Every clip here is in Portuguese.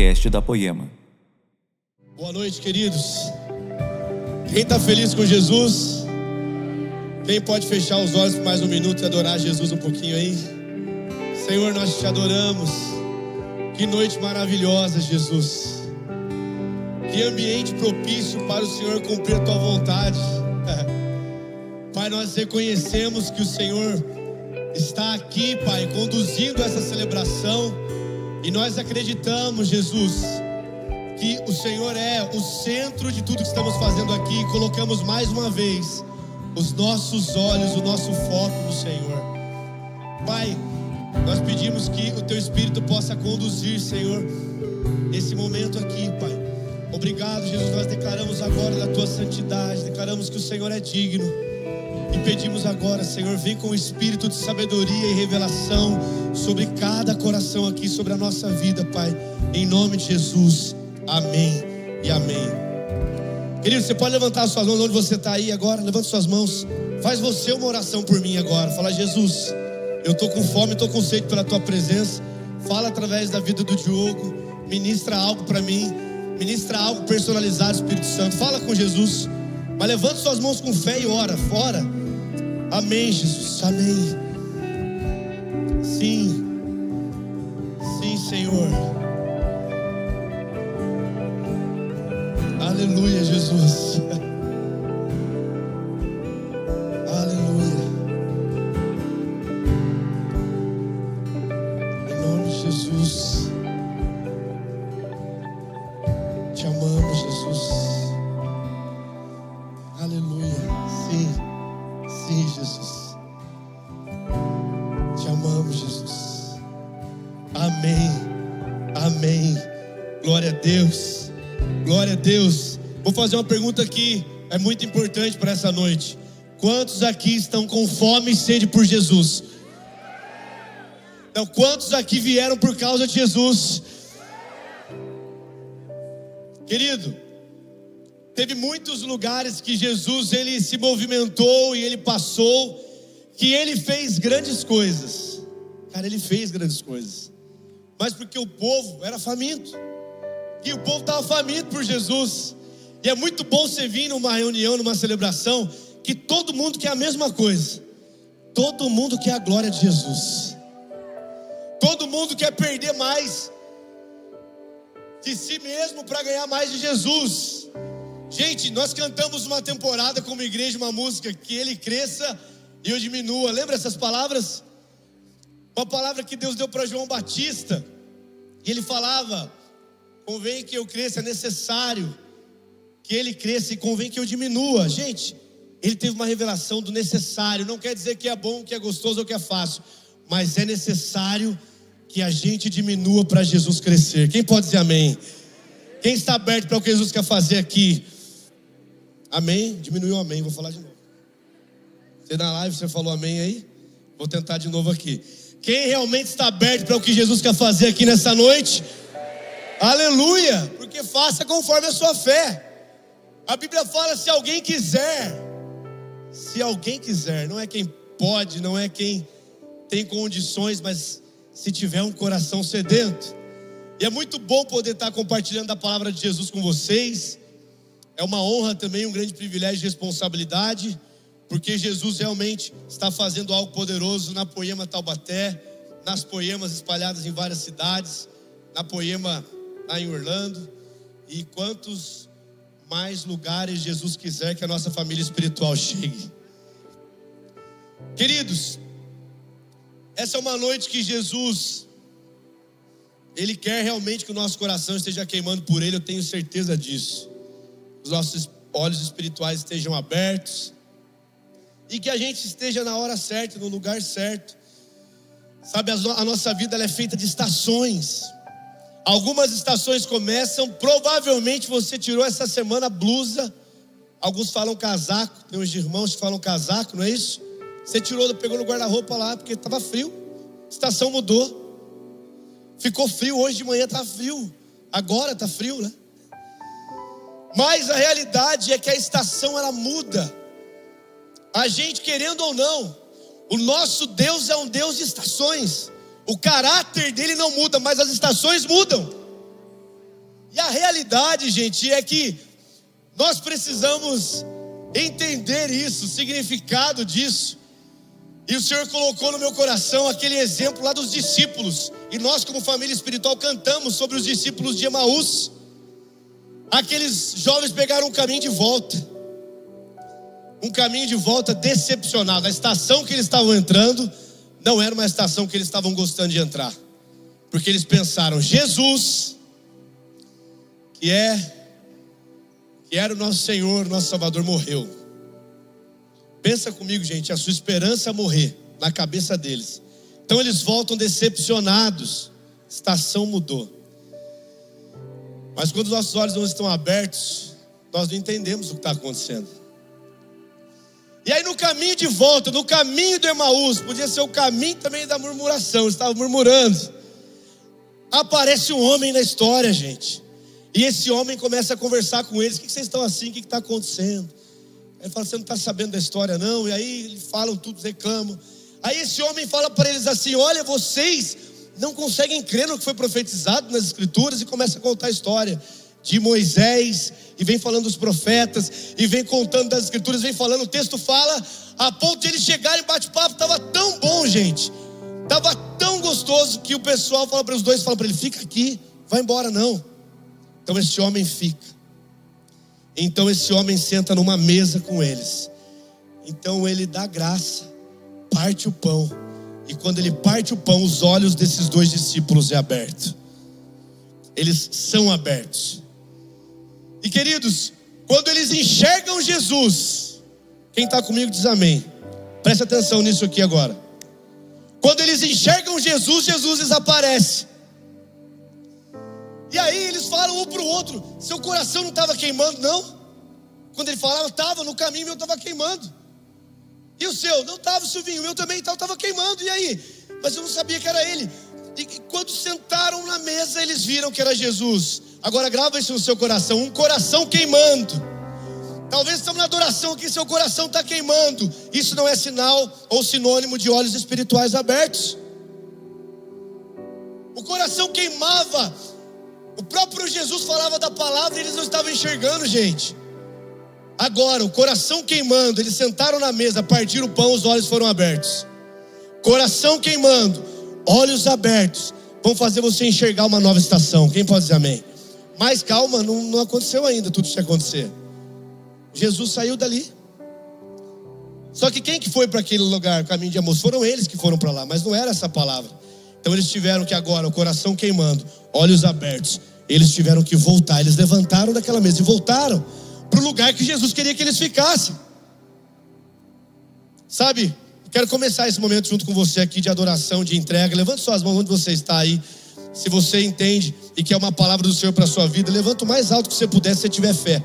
podcast da Poema. Boa noite, queridos. Quem está feliz com Jesus? Quem pode fechar os olhos por mais um minuto e adorar Jesus um pouquinho aí? Senhor, nós te adoramos. Que noite maravilhosa, Jesus. Que ambiente propício para o Senhor cumprir a tua vontade. Pai, nós reconhecemos que o Senhor está aqui, Pai, conduzindo essa celebração. E nós acreditamos, Jesus, que o Senhor é o centro de tudo que estamos fazendo aqui. Colocamos mais uma vez os nossos olhos, o nosso foco no Senhor. Pai, nós pedimos que o Teu Espírito possa conduzir, Senhor, esse momento aqui, Pai. Obrigado, Jesus. Nós declaramos agora da Tua santidade, declaramos que o Senhor é digno. E pedimos agora, Senhor, vem com o espírito de sabedoria e revelação sobre cada coração aqui, sobre a nossa vida, Pai. Em nome de Jesus. Amém e amém. Querido, você pode levantar suas mãos onde você está aí agora? Levanta suas mãos. Faz você uma oração por mim agora. Fala, Jesus, eu estou com fome, estou com sede pela tua presença. Fala através da vida do Diogo. Ministra algo para mim. Ministra algo personalizado, Espírito Santo. Fala com Jesus. Mas levanta suas mãos com fé e ora. Fora. Amém, Jesus. Amém. Sim. Sim, Senhor. Aleluia, Jesus. Aleluia. Nome Jesus. Te amamos, Jesus. Aleluia. Sim. Sim, Jesus. Te amamos, Jesus. Amém. Amém. Glória a Deus. Glória a Deus. Vou fazer uma pergunta aqui, é muito importante para essa noite. Quantos aqui estão com fome e sede por Jesus? Então, quantos aqui vieram por causa de Jesus? Querido, teve muitos lugares que Jesus ele se movimentou e ele passou, que ele fez grandes coisas. Cara, ele fez grandes coisas. Mas porque o povo era faminto. E o povo estava faminto por Jesus. E é muito bom você vir numa reunião, numa celebração, que todo mundo quer a mesma coisa. Todo mundo quer a glória de Jesus. Todo mundo quer perder mais de si mesmo para ganhar mais de Jesus. Gente, nós cantamos uma temporada como igreja, uma música que ele cresça e eu diminua. Lembra essas palavras? Uma palavra que Deus deu para João Batista. E ele falava: convém que eu cresça, é necessário que ele cresça e convém que eu diminua. Gente, ele teve uma revelação do necessário. Não quer dizer que é bom, que é gostoso ou que é fácil, mas é necessário que a gente diminua para Jesus crescer. Quem pode dizer amém? Quem está aberto para o que Jesus quer fazer aqui? Amém? Diminuiu amém, vou falar de novo. Você na live, você falou amém aí? Vou tentar de novo aqui. Quem realmente está aberto para o que Jesus quer fazer aqui nessa noite? Aleluia! Porque faça conforme a sua fé. A Bíblia fala: se alguém quiser, se alguém quiser, não é quem pode, não é quem tem condições, mas se tiver um coração sedento. E é muito bom poder estar compartilhando a palavra de Jesus com vocês. É uma honra também, um grande privilégio e responsabilidade, porque Jesus realmente está fazendo algo poderoso na Poema Taubaté, nas poemas espalhadas em várias cidades, na Poema lá em Orlando. E quantos mais lugares Jesus quiser que a nossa família espiritual chegue. Queridos, essa é uma noite que Jesus, Ele quer realmente que o nosso coração esteja queimando por Ele, eu tenho certeza disso. Os nossos olhos espirituais estejam abertos e que a gente esteja na hora certa, no lugar certo. Sabe, a nossa vida é feita de estações. Algumas estações começam, provavelmente você tirou essa semana blusa. Alguns falam casaco, tem uns irmãos que falam casaco, não é isso? Você tirou, pegou no guarda-roupa lá porque estava frio. estação mudou. Ficou frio, hoje de manhã está frio. Agora está frio, né? Mas a realidade é que a estação ela muda. A gente querendo ou não, o nosso Deus é um Deus de estações. O caráter dele não muda, mas as estações mudam. E a realidade, gente, é que nós precisamos entender isso, o significado disso. E o Senhor colocou no meu coração aquele exemplo lá dos discípulos. E nós, como família espiritual, cantamos sobre os discípulos de Emaús. Aqueles jovens pegaram um caminho de volta. Um caminho de volta decepcionado. A estação que eles estavam entrando não era uma estação que eles estavam gostando de entrar. Porque eles pensaram, Jesus, que é que era o nosso Senhor, nosso Salvador, morreu. Pensa comigo, gente, a sua esperança morrer na cabeça deles. Então eles voltam decepcionados. estação mudou. Mas quando os nossos olhos não estão abertos, nós não entendemos o que está acontecendo. E aí no caminho de volta, no caminho do Emaús, podia ser o caminho também da murmuração, eles estavam murmurando. Aparece um homem na história, gente. E esse homem começa a conversar com eles: o que vocês estão assim? O que está acontecendo? Ele fala: Você não está sabendo da história, não? E aí eles falam tudo, reclamam. Aí esse homem fala para eles assim: Olha, vocês não conseguem crer no que foi profetizado nas Escrituras, e começa a contar a história de Moisés, e vem falando dos profetas, e vem contando das Escrituras, vem falando. O texto fala, a ponto de eles chegarem, bate-papo, estava tão bom, gente, estava tão gostoso, que o pessoal fala para os dois: Fala para ele, fica aqui, vai embora, não. Então esse homem fica. Então esse homem senta numa mesa com eles. Então ele dá graça, parte o pão. E quando ele parte o pão, os olhos desses dois discípulos é aberto. Eles são abertos. E queridos, quando eles enxergam Jesus, quem está comigo diz amém. Preste atenção nisso aqui agora. Quando eles enxergam Jesus, Jesus desaparece. E aí eles falam um para o outro: seu coração não estava queimando, não? Quando ele falava, estava no caminho, meu estava queimando. E o seu? Não estava, Silvinho, o meu também estava queimando. E aí? Mas eu não sabia que era ele. E quando sentaram na mesa, eles viram que era Jesus. Agora grava isso no seu coração: um coração queimando. Talvez estamos na adoração aqui, seu coração está queimando. Isso não é sinal ou sinônimo de olhos espirituais abertos. O coração queimava o próprio Jesus falava da palavra e eles não estavam enxergando, gente. Agora, o coração queimando, eles sentaram na mesa, partiram o pão, os olhos foram abertos. Coração queimando, olhos abertos, vão fazer você enxergar uma nova estação. Quem pode dizer amém? Mas calma, não, não aconteceu ainda tudo isso que acontecer. Jesus saiu dali. Só que quem que foi para aquele lugar, caminho de amor? Foram eles que foram para lá, mas não era essa palavra. Então eles tiveram que agora, o coração queimando, olhos abertos, eles tiveram que voltar. Eles levantaram daquela mesa e voltaram para o lugar que Jesus queria que eles ficassem. Sabe, quero começar esse momento junto com você aqui de adoração, de entrega. Levante suas mãos onde você está aí. Se você entende e quer uma palavra do Senhor para a sua vida, levanta o mais alto que você puder, se você tiver fé.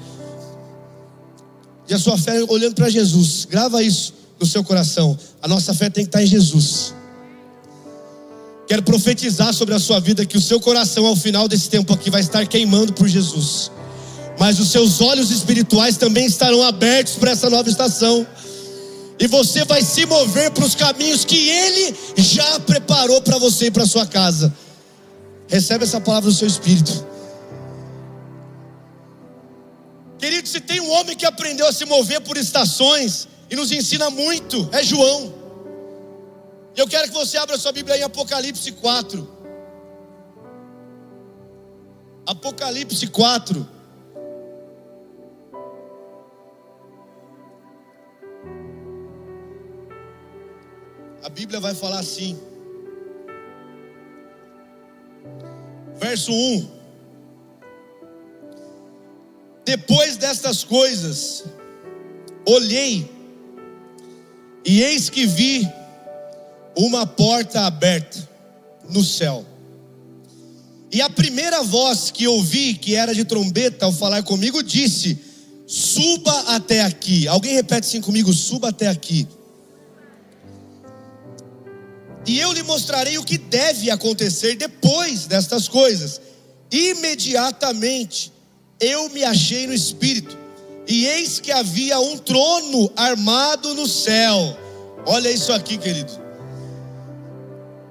E a sua fé olhando para Jesus. Grava isso no seu coração. A nossa fé tem que estar em Jesus. Quero profetizar sobre a sua vida que o seu coração ao final desse tempo aqui vai estar queimando por Jesus. Mas os seus olhos espirituais também estarão abertos para essa nova estação. E você vai se mover para os caminhos que Ele já preparou para você e para sua casa. Recebe essa palavra do seu espírito. Querido, se tem um homem que aprendeu a se mover por estações e nos ensina muito, é João. Eu quero que você abra sua Bíblia em Apocalipse 4. Apocalipse 4. A Bíblia vai falar assim. Verso 1. Depois destas coisas, olhei, e eis que vi uma porta aberta no céu. E a primeira voz que ouvi, que era de trombeta, ao falar comigo, disse: Suba até aqui. Alguém repete assim comigo: Suba até aqui. E eu lhe mostrarei o que deve acontecer depois destas coisas. Imediatamente eu me achei no espírito, e eis que havia um trono armado no céu. Olha isso aqui, querido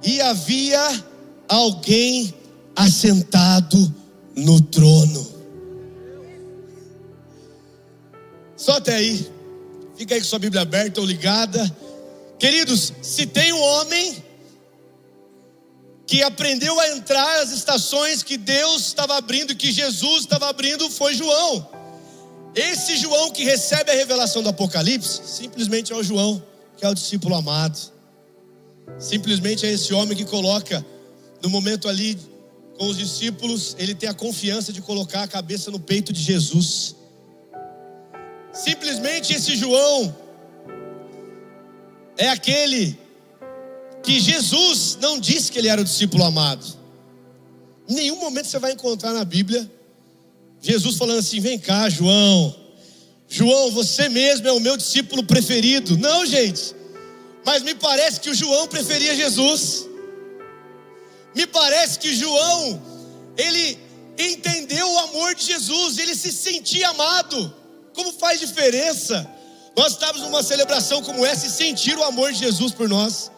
e havia alguém assentado no trono. Só até aí. Fica aí com sua Bíblia aberta ou ligada. Queridos, se tem um homem que aprendeu a entrar as estações que Deus estava abrindo, que Jesus estava abrindo, foi João. Esse João que recebe a revelação do Apocalipse, simplesmente é o João, que é o discípulo amado. Simplesmente é esse homem que coloca, no momento ali com os discípulos, ele tem a confiança de colocar a cabeça no peito de Jesus. Simplesmente esse João é aquele que Jesus não disse que ele era o discípulo amado. Em nenhum momento você vai encontrar na Bíblia Jesus falando assim: vem cá, João. João, você mesmo é o meu discípulo preferido. Não, gente. Mas me parece que o João preferia Jesus. Me parece que João, ele entendeu o amor de Jesus, ele se sentia amado. Como faz diferença nós estávamos numa celebração como essa e sentir o amor de Jesus por nós.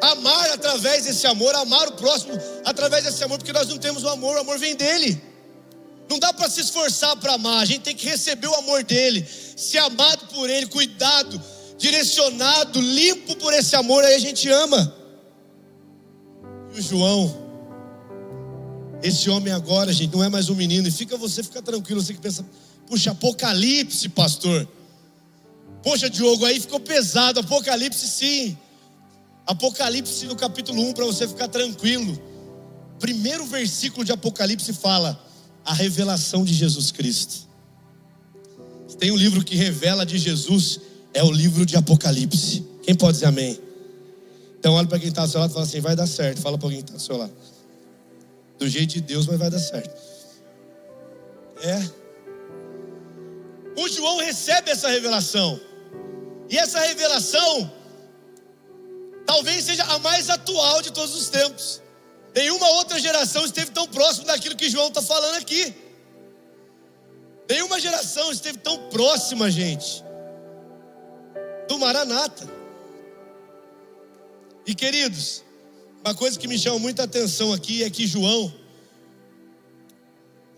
Amar através desse amor, amar o próximo através desse amor, porque nós não temos o amor, o amor vem dele. Não dá para se esforçar para amar, a gente tem que receber o amor dele, ser amado por ele, cuidado, direcionado, limpo por esse amor, aí a gente ama. E o João, esse homem agora, gente, não é mais um menino, e fica você, fica tranquilo, você que pensa, puxa, Apocalipse, pastor. Poxa, Diogo, aí ficou pesado. Apocalipse, sim. Apocalipse no capítulo 1, para você ficar tranquilo. Primeiro versículo de Apocalipse fala a revelação de Jesus Cristo. Tem um livro que revela de Jesus, é o livro de Apocalipse. Quem pode dizer amém? Então olha para quem está ao seu lado e fala assim: vai dar certo. Fala para alguém que está ao seu lado. Do jeito de Deus, mas vai dar certo. É. O João recebe essa revelação. E essa revelação talvez seja a mais atual de todos os tempos. Nenhuma outra geração esteve tão próximo daquilo que João está falando aqui. Nenhuma geração esteve tão próxima, gente, do Maranata. E queridos, uma coisa que me chama muita atenção aqui é que João,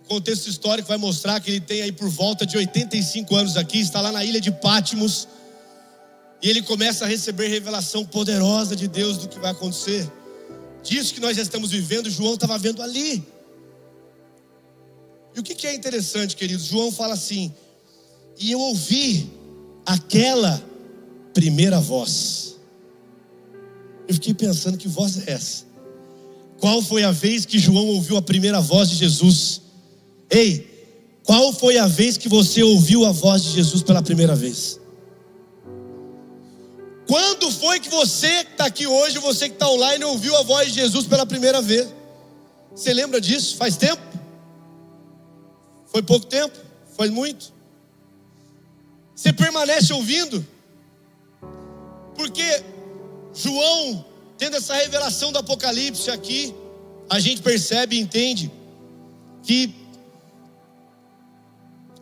o contexto histórico vai mostrar que ele tem aí por volta de 85 anos aqui, está lá na ilha de Pátimos e ele começa a receber revelação poderosa de Deus do que vai acontecer. Disso que nós já estamos vivendo, João estava vendo ali. E o que, que é interessante, queridos? João fala assim: e eu ouvi aquela primeira voz. Eu fiquei pensando que voz é essa? Qual foi a vez que João ouviu a primeira voz de Jesus? Ei, qual foi a vez que você ouviu a voz de Jesus pela primeira vez? Quando foi que você que está aqui hoje, você que está online, ouviu a voz de Jesus pela primeira vez? Você lembra disso? Faz tempo? Foi pouco tempo? Foi muito? Você permanece ouvindo? Porque João, tendo essa revelação do Apocalipse aqui, a gente percebe e entende que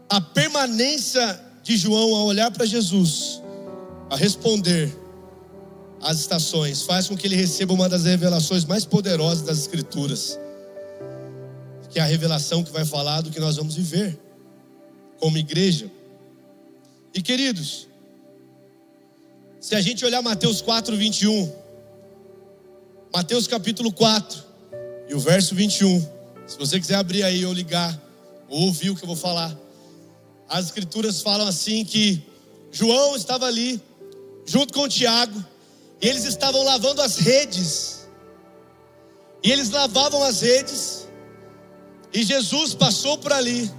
a permanência de João ao olhar para Jesus a responder às estações, faz com que ele receba uma das revelações mais poderosas das Escrituras, que é a revelação que vai falar do que nós vamos viver como igreja. E queridos, se a gente olhar Mateus 4, 21, Mateus capítulo 4 e o verso 21, se você quiser abrir aí ou ligar, ou ouvir o que eu vou falar, as Escrituras falam assim que João estava ali junto com Tiago, e eles estavam lavando as redes. E eles lavavam as redes, e Jesus passou por ali.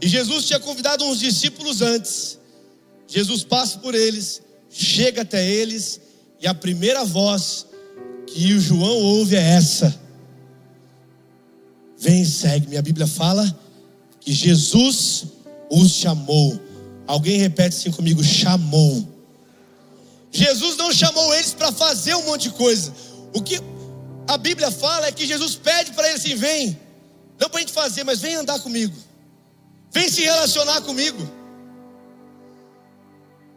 E Jesus tinha convidado uns discípulos antes. Jesus passa por eles, chega até eles, e a primeira voz que o João ouve é essa: Vem segue-me. A Bíblia fala que Jesus os chamou. Alguém repete assim comigo: chamou. Jesus não chamou eles para fazer um monte de coisa. O que a Bíblia fala é que Jesus pede para eles assim: vem, não para a gente fazer, mas vem andar comigo, vem se relacionar comigo.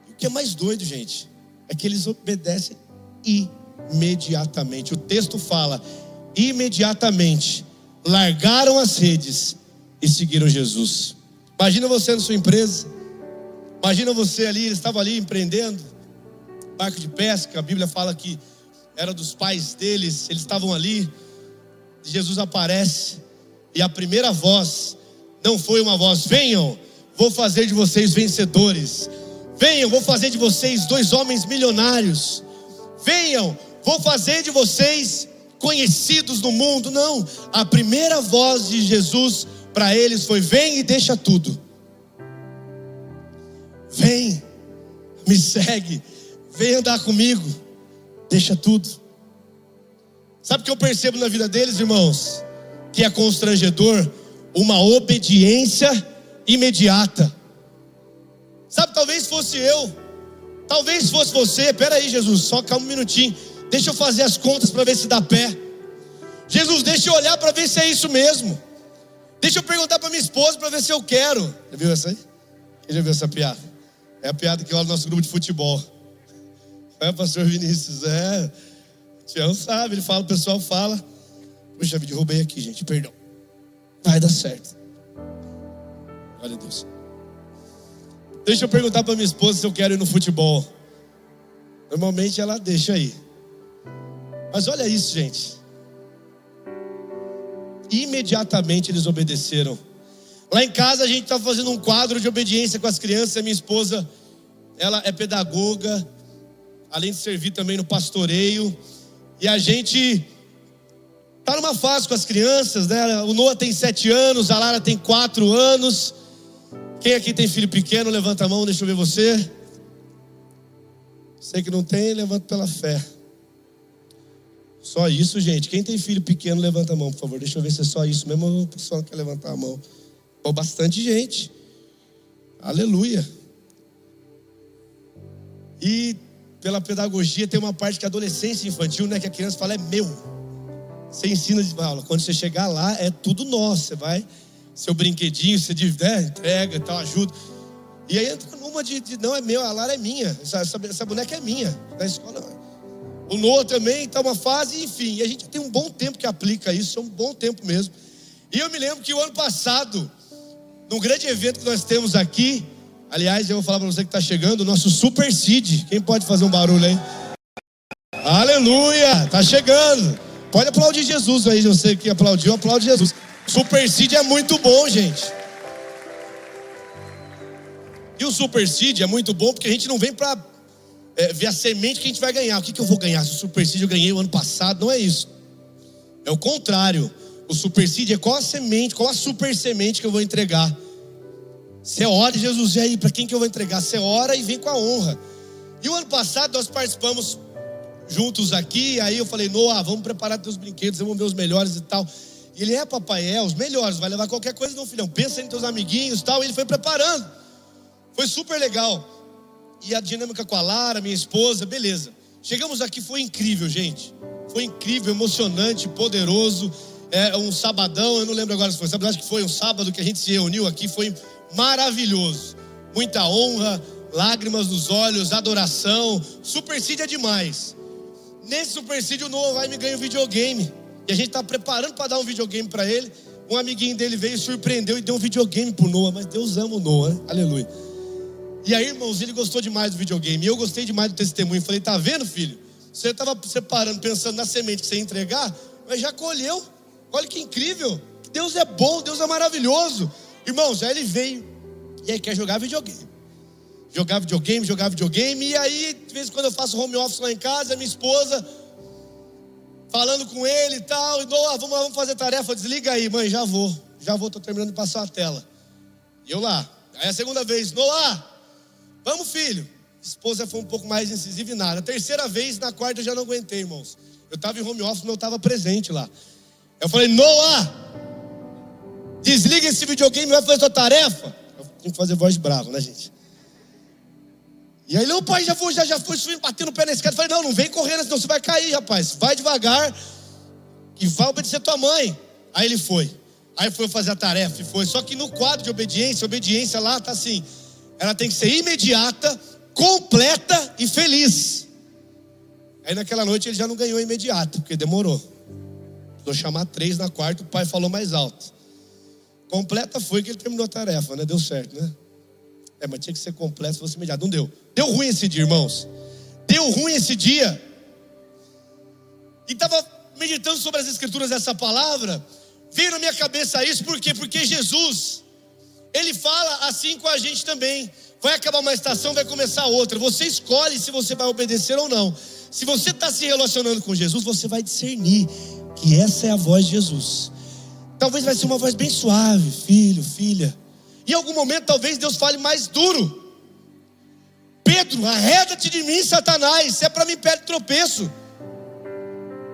O que é mais doido, gente, é que eles obedecem imediatamente. O texto fala: imediatamente largaram as redes e seguiram Jesus. Imagina você na sua empresa. Imagina você ali, eles estavam ali empreendendo, barco de pesca, a Bíblia fala que era dos pais deles, eles estavam ali. Jesus aparece e a primeira voz não foi uma voz: venham, vou fazer de vocês vencedores. Venham, vou fazer de vocês dois homens milionários. Venham, vou fazer de vocês conhecidos no mundo. Não, a primeira voz de Jesus para eles foi: vem e deixa tudo. Vem, me segue, vem andar comigo, deixa tudo. Sabe o que eu percebo na vida deles, irmãos? Que é constrangedor uma obediência imediata. Sabe, talvez fosse eu, talvez fosse você. Pera aí, Jesus, só calma um minutinho. Deixa eu fazer as contas para ver se dá pé. Jesus, deixa eu olhar para ver se é isso mesmo. Deixa eu perguntar para minha esposa para ver se eu quero. Já viu essa aí? Quem já viu essa piada? É a piada que olha no nosso grupo de futebol. É, pastor Vinícius, é. Tião sabe, ele fala, o pessoal fala. Puxa, me derrubei aqui, gente, perdão. Vai dar certo. Glória a Deus. Deixa eu perguntar para minha esposa se eu quero ir no futebol. Normalmente ela deixa aí. Mas olha isso, gente. Imediatamente eles obedeceram. Lá em casa a gente está fazendo um quadro de obediência com as crianças. A minha esposa, ela é pedagoga, além de servir também no pastoreio. E a gente está numa fase com as crianças, né? O Noah tem sete anos, a Lara tem quatro anos. Quem aqui tem filho pequeno, levanta a mão, deixa eu ver você. Você que não tem, levanta pela fé. Só isso, gente. Quem tem filho pequeno, levanta a mão, por favor. Deixa eu ver se é só isso mesmo o pessoal quer levantar a mão. Pô, bastante gente. Aleluia. E pela pedagogia tem uma parte que é adolescência infantil, né? Que a criança fala é meu. Você ensina de aula. Quando você chegar lá, é tudo nosso. Você vai, seu brinquedinho, você né, entrega e tal, ajuda. E aí entra numa de, de, não é meu, a Lara é minha. Essa, essa, essa boneca é minha. Na escola, o Noah também está uma fase, enfim. E a gente tem um bom tempo que aplica isso, é um bom tempo mesmo. E eu me lembro que o ano passado, num grande evento que nós temos aqui, aliás, eu vou falar para você que está chegando, o nosso Super Seed. Quem pode fazer um barulho aí? Aleluia! Está chegando. Pode aplaudir Jesus aí, você que aplaudiu, aplaude Jesus. Super Seed é muito bom, gente. E o Super Seed é muito bom porque a gente não vem para é, ver a semente que a gente vai ganhar. O que, que eu vou ganhar? Se o Super Seed eu ganhei o ano passado, não é isso. É o contrário. O Super Seed é qual a semente, qual a super semente que eu vou entregar. Você ora, Jesus, e aí, para quem que eu vou entregar? Você ora e vem com a honra. E o ano passado nós participamos juntos aqui, aí eu falei, Noah, vamos preparar teus brinquedos, vamos ver os melhores e tal. E ele é, papai, é, os melhores, vai levar qualquer coisa, não, filhão. Pensa em teus amiguinhos e tal. E ele foi preparando. Foi super legal. E a dinâmica com a Lara, minha esposa, beleza. Chegamos aqui, foi incrível, gente. Foi incrível, emocionante, poderoso. É um sabadão, eu não lembro agora se foi sábado, acho que foi um sábado que a gente se reuniu aqui, foi maravilhoso. Muita honra, lágrimas nos olhos, adoração. Supercídio é demais. Nesse supercídio o Noah vai me ganhar um videogame. E a gente está preparando para dar um videogame para ele. Um amiguinho dele veio, surpreendeu e deu um videogame para Noah. Mas Deus ama o Noah, né? aleluia. E aí, irmãos, ele gostou demais do videogame. E eu gostei demais do testemunho. Falei, tá vendo, filho? Você estava separando, pensando na semente que você ia entregar, mas já colheu. Olha que incrível. Deus é bom, Deus é maravilhoso. Irmãos, aí ele veio e aí quer jogar videogame. Jogar videogame, jogar videogame. E aí, de vez em quando eu faço home office lá em casa, minha esposa falando com ele e tal. E, Noah, vamos, vamos fazer tarefa. Desliga aí, mãe, já vou. Já vou, tô terminando de passar a tela. E eu lá. Aí a segunda vez, Noah, vamos, filho. Esposa foi um pouco mais incisiva e nada. A terceira vez, na quarta eu já não aguentei, irmãos. Eu estava em home office, eu estava presente lá. Eu falei, Noah, desliga esse videogame, vai fazer sua tarefa. Eu tinha que fazer voz brava, né, gente? E aí, o pai, já foi, já, já foi subindo, batendo o pé na escada. Falei, não, não vem correndo, senão você vai cair, rapaz. Vai devagar e vai obedecer tua mãe. Aí ele foi. Aí foi fazer a tarefa e foi. Só que no quadro de obediência, obediência lá tá assim: ela tem que ser imediata, completa e feliz. Aí naquela noite ele já não ganhou imediato, porque demorou. Vou chamar três na quarta, o pai falou mais alto. Completa foi que ele terminou a tarefa, né? Deu certo, né? É, mas tinha que ser completo se fosse imediato. Não deu. Deu ruim esse dia, irmãos. Deu ruim esse dia. E estava meditando sobre as escrituras dessa palavra. Veio na minha cabeça isso, por quê? Porque Jesus, Ele fala assim com a gente também. Vai acabar uma estação, vai começar outra. Você escolhe se você vai obedecer ou não. Se você está se relacionando com Jesus, você vai discernir que essa é a voz de Jesus. Talvez vai ser uma voz bem suave, filho, filha. Em algum momento, talvez Deus fale mais duro. Pedro, arreda-te de mim, Satanás. Se é para mim, pede tropeço.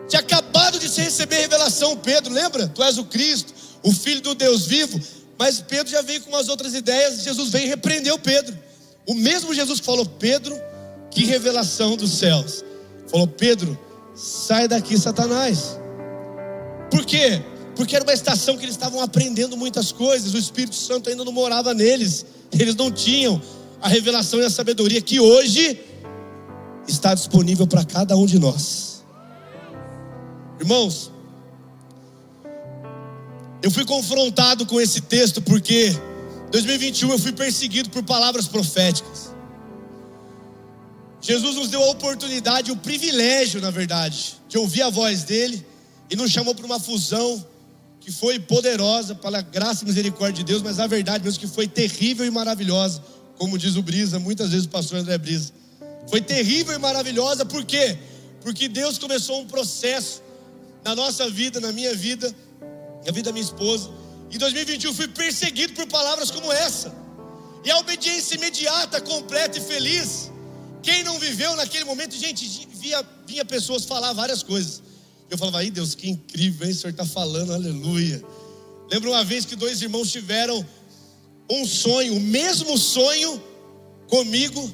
Tinha acabado de receber revelação, Pedro, lembra? Tu és o Cristo, o Filho do Deus vivo. Mas Pedro já veio com umas outras ideias. Jesus veio e repreendeu Pedro. O mesmo Jesus falou, Pedro, que revelação dos céus. Falou, Pedro, sai daqui, Satanás. Por quê? Porque era uma estação que eles estavam aprendendo muitas coisas. O Espírito Santo ainda não morava neles. Eles não tinham a revelação e a sabedoria que hoje está disponível para cada um de nós. Irmãos, eu fui confrontado com esse texto porque 2021 eu fui perseguido por palavras proféticas. Jesus nos deu a oportunidade, o privilégio, na verdade, de ouvir a voz dele e nos chamou para uma fusão que foi poderosa pela graça e misericórdia de Deus, mas a verdade mesmo que foi terrível e maravilhosa, como diz o Brisa, muitas vezes o pastor André Brisa. Foi terrível e maravilhosa, por quê? Porque Deus começou um processo na nossa vida, na minha vida, na vida da minha esposa. Em 2021 fui perseguido por palavras como essa. E a obediência imediata, completa e feliz. Quem não viveu naquele momento, gente, via, vinha pessoas falar várias coisas. Eu falava, aí Deus, que incrível, hein? O Senhor está falando, aleluia. Lembro uma vez que dois irmãos tiveram um sonho, o mesmo sonho comigo,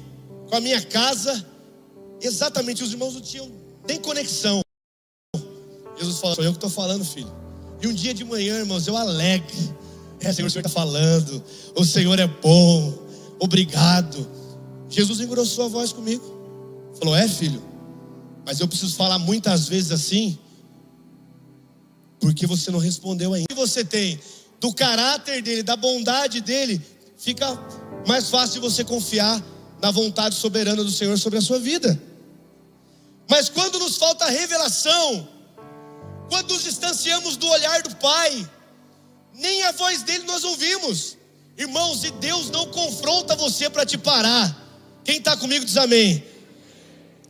com a minha casa. Exatamente, os irmãos não tinham nem conexão. Jesus falou, sou eu que estou falando, filho. E um dia de manhã, irmãos, eu alegre. É, Senhor, o Senhor está falando. O Senhor é bom. Obrigado. Jesus engrossou a voz comigo. Falou, é, filho. Mas eu preciso falar muitas vezes assim, porque você não respondeu ainda. O que você tem do caráter dele, da bondade dele, fica mais fácil você confiar na vontade soberana do Senhor sobre a sua vida. Mas quando nos falta revelação, quando nos distanciamos do olhar do Pai, nem a voz dele nós ouvimos. Irmãos, e Deus não confronta você para te parar. Quem está comigo diz amém.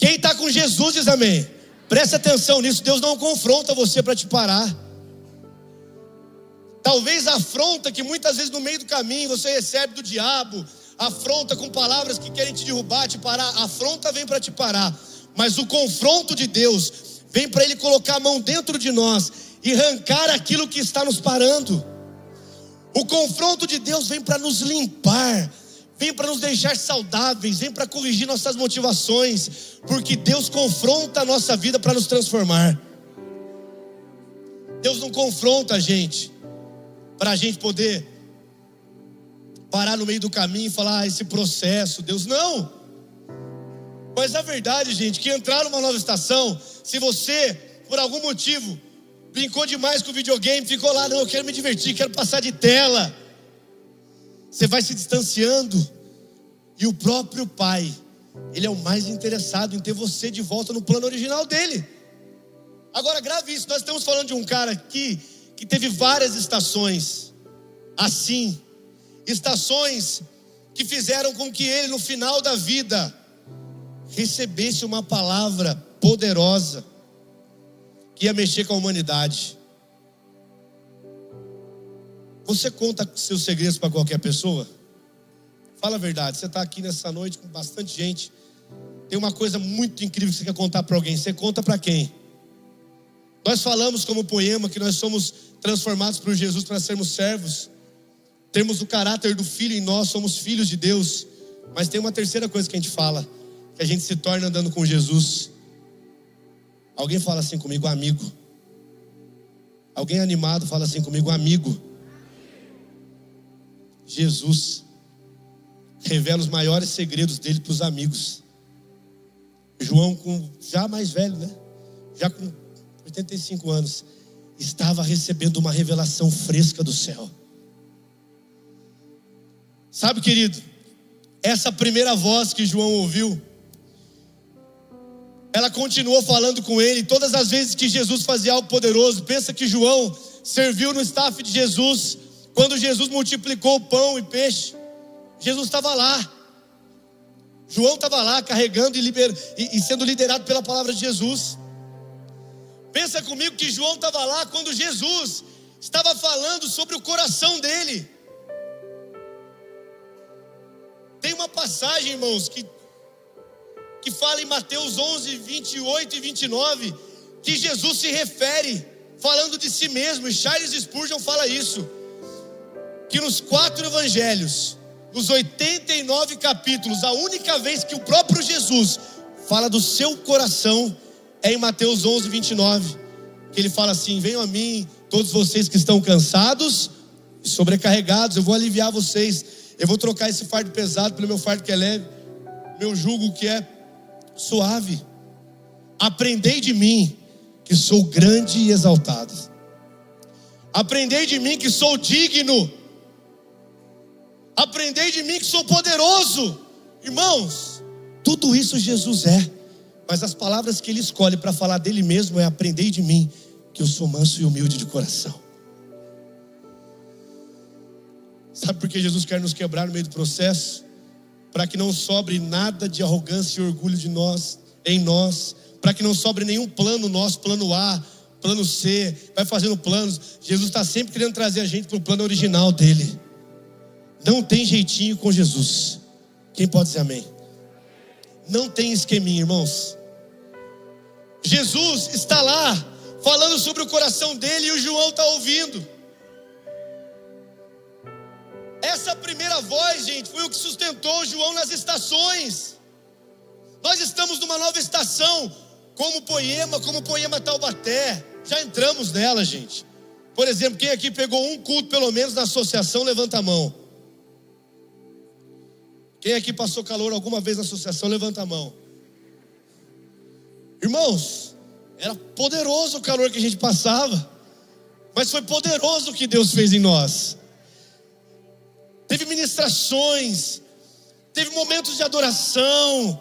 Quem está com Jesus diz amém. Presta atenção nisso. Deus não confronta você para te parar. Talvez a afronta que muitas vezes no meio do caminho você recebe do diabo, afronta com palavras que querem te derrubar, te parar. A afronta vem para te parar. Mas o confronto de Deus vem para Ele colocar a mão dentro de nós e arrancar aquilo que está nos parando. O confronto de Deus vem para nos limpar, vem para nos deixar saudáveis, vem para corrigir nossas motivações, porque Deus confronta a nossa vida para nos transformar. Deus não confronta a gente para a gente poder parar no meio do caminho e falar ah, esse processo, Deus não. Mas a verdade, gente, que entrar numa nova estação, se você, por algum motivo, brincou demais com o videogame, ficou lá, não, eu quero me divertir, quero passar de tela. Você vai se distanciando. E o próprio Pai, Ele é o mais interessado em ter você de volta no plano original dele. Agora, grave isso, nós estamos falando de um cara aqui que teve várias estações assim, estações que fizeram com que ele, no final da vida, recebesse uma palavra poderosa que ia mexer com a humanidade. Você conta seus segredos para qualquer pessoa? Fala a verdade, você está aqui nessa noite com bastante gente. Tem uma coisa muito incrível que você quer contar para alguém. Você conta para quem? Nós falamos como poema que nós somos transformados por Jesus para sermos servos. Temos o caráter do filho em nós, somos filhos de Deus. Mas tem uma terceira coisa que a gente fala que a gente se torna andando com Jesus. Alguém fala assim comigo, amigo. Alguém animado fala assim comigo, amigo. Jesus revela os maiores segredos dele para os amigos. João, com já mais velho, né? Já com 85 anos, estava recebendo uma revelação fresca do céu. Sabe, querido, essa primeira voz que João ouviu, ela continuou falando com ele todas as vezes que Jesus fazia algo poderoso. Pensa que João serviu no staff de Jesus quando Jesus multiplicou pão e peixe. Jesus estava lá. João estava lá carregando e, liber, e, e sendo liderado pela palavra de Jesus. Pensa comigo que João estava lá quando Jesus estava falando sobre o coração dele. Tem uma passagem, irmãos, que, que fala em Mateus 11, 28 e 29, que Jesus se refere, falando de si mesmo, e Charles Spurgeon fala isso, que nos quatro evangelhos, nos 89 capítulos, a única vez que o próprio Jesus fala do seu coração é em Mateus 11, 29, que ele fala assim: Venham a mim, todos vocês que estão cansados e sobrecarregados, eu vou aliviar vocês, eu vou trocar esse fardo pesado pelo meu fardo que é leve, meu jugo que é suave. Aprendei de mim, que sou grande e exaltado. Aprendei de mim, que sou digno Aprendei de mim que sou poderoso. Irmãos, tudo isso Jesus é. Mas as palavras que ele escolhe para falar dele mesmo é: Aprendei de mim que eu sou manso e humilde de coração. Sabe por que Jesus quer nos quebrar no meio do processo? Para que não sobre nada de arrogância e orgulho de nós, em nós, para que não sobre nenhum plano nosso, plano A, plano C, vai fazendo planos. Jesus está sempre querendo trazer a gente para o plano original dele. Não tem jeitinho com Jesus. Quem pode dizer amém? Não tem esqueminha, irmãos. Jesus está lá falando sobre o coração dele e o João está ouvindo. Essa primeira voz, gente, foi o que sustentou João nas estações. Nós estamos numa nova estação, como Poema, como Poema Taubaté. Já entramos nela, gente. Por exemplo, quem aqui pegou um culto, pelo menos, na associação, levanta a mão. Quem aqui passou calor alguma vez na associação, levanta a mão. Irmãos, era poderoso o calor que a gente passava, mas foi poderoso o que Deus fez em nós. Teve ministrações, teve momentos de adoração.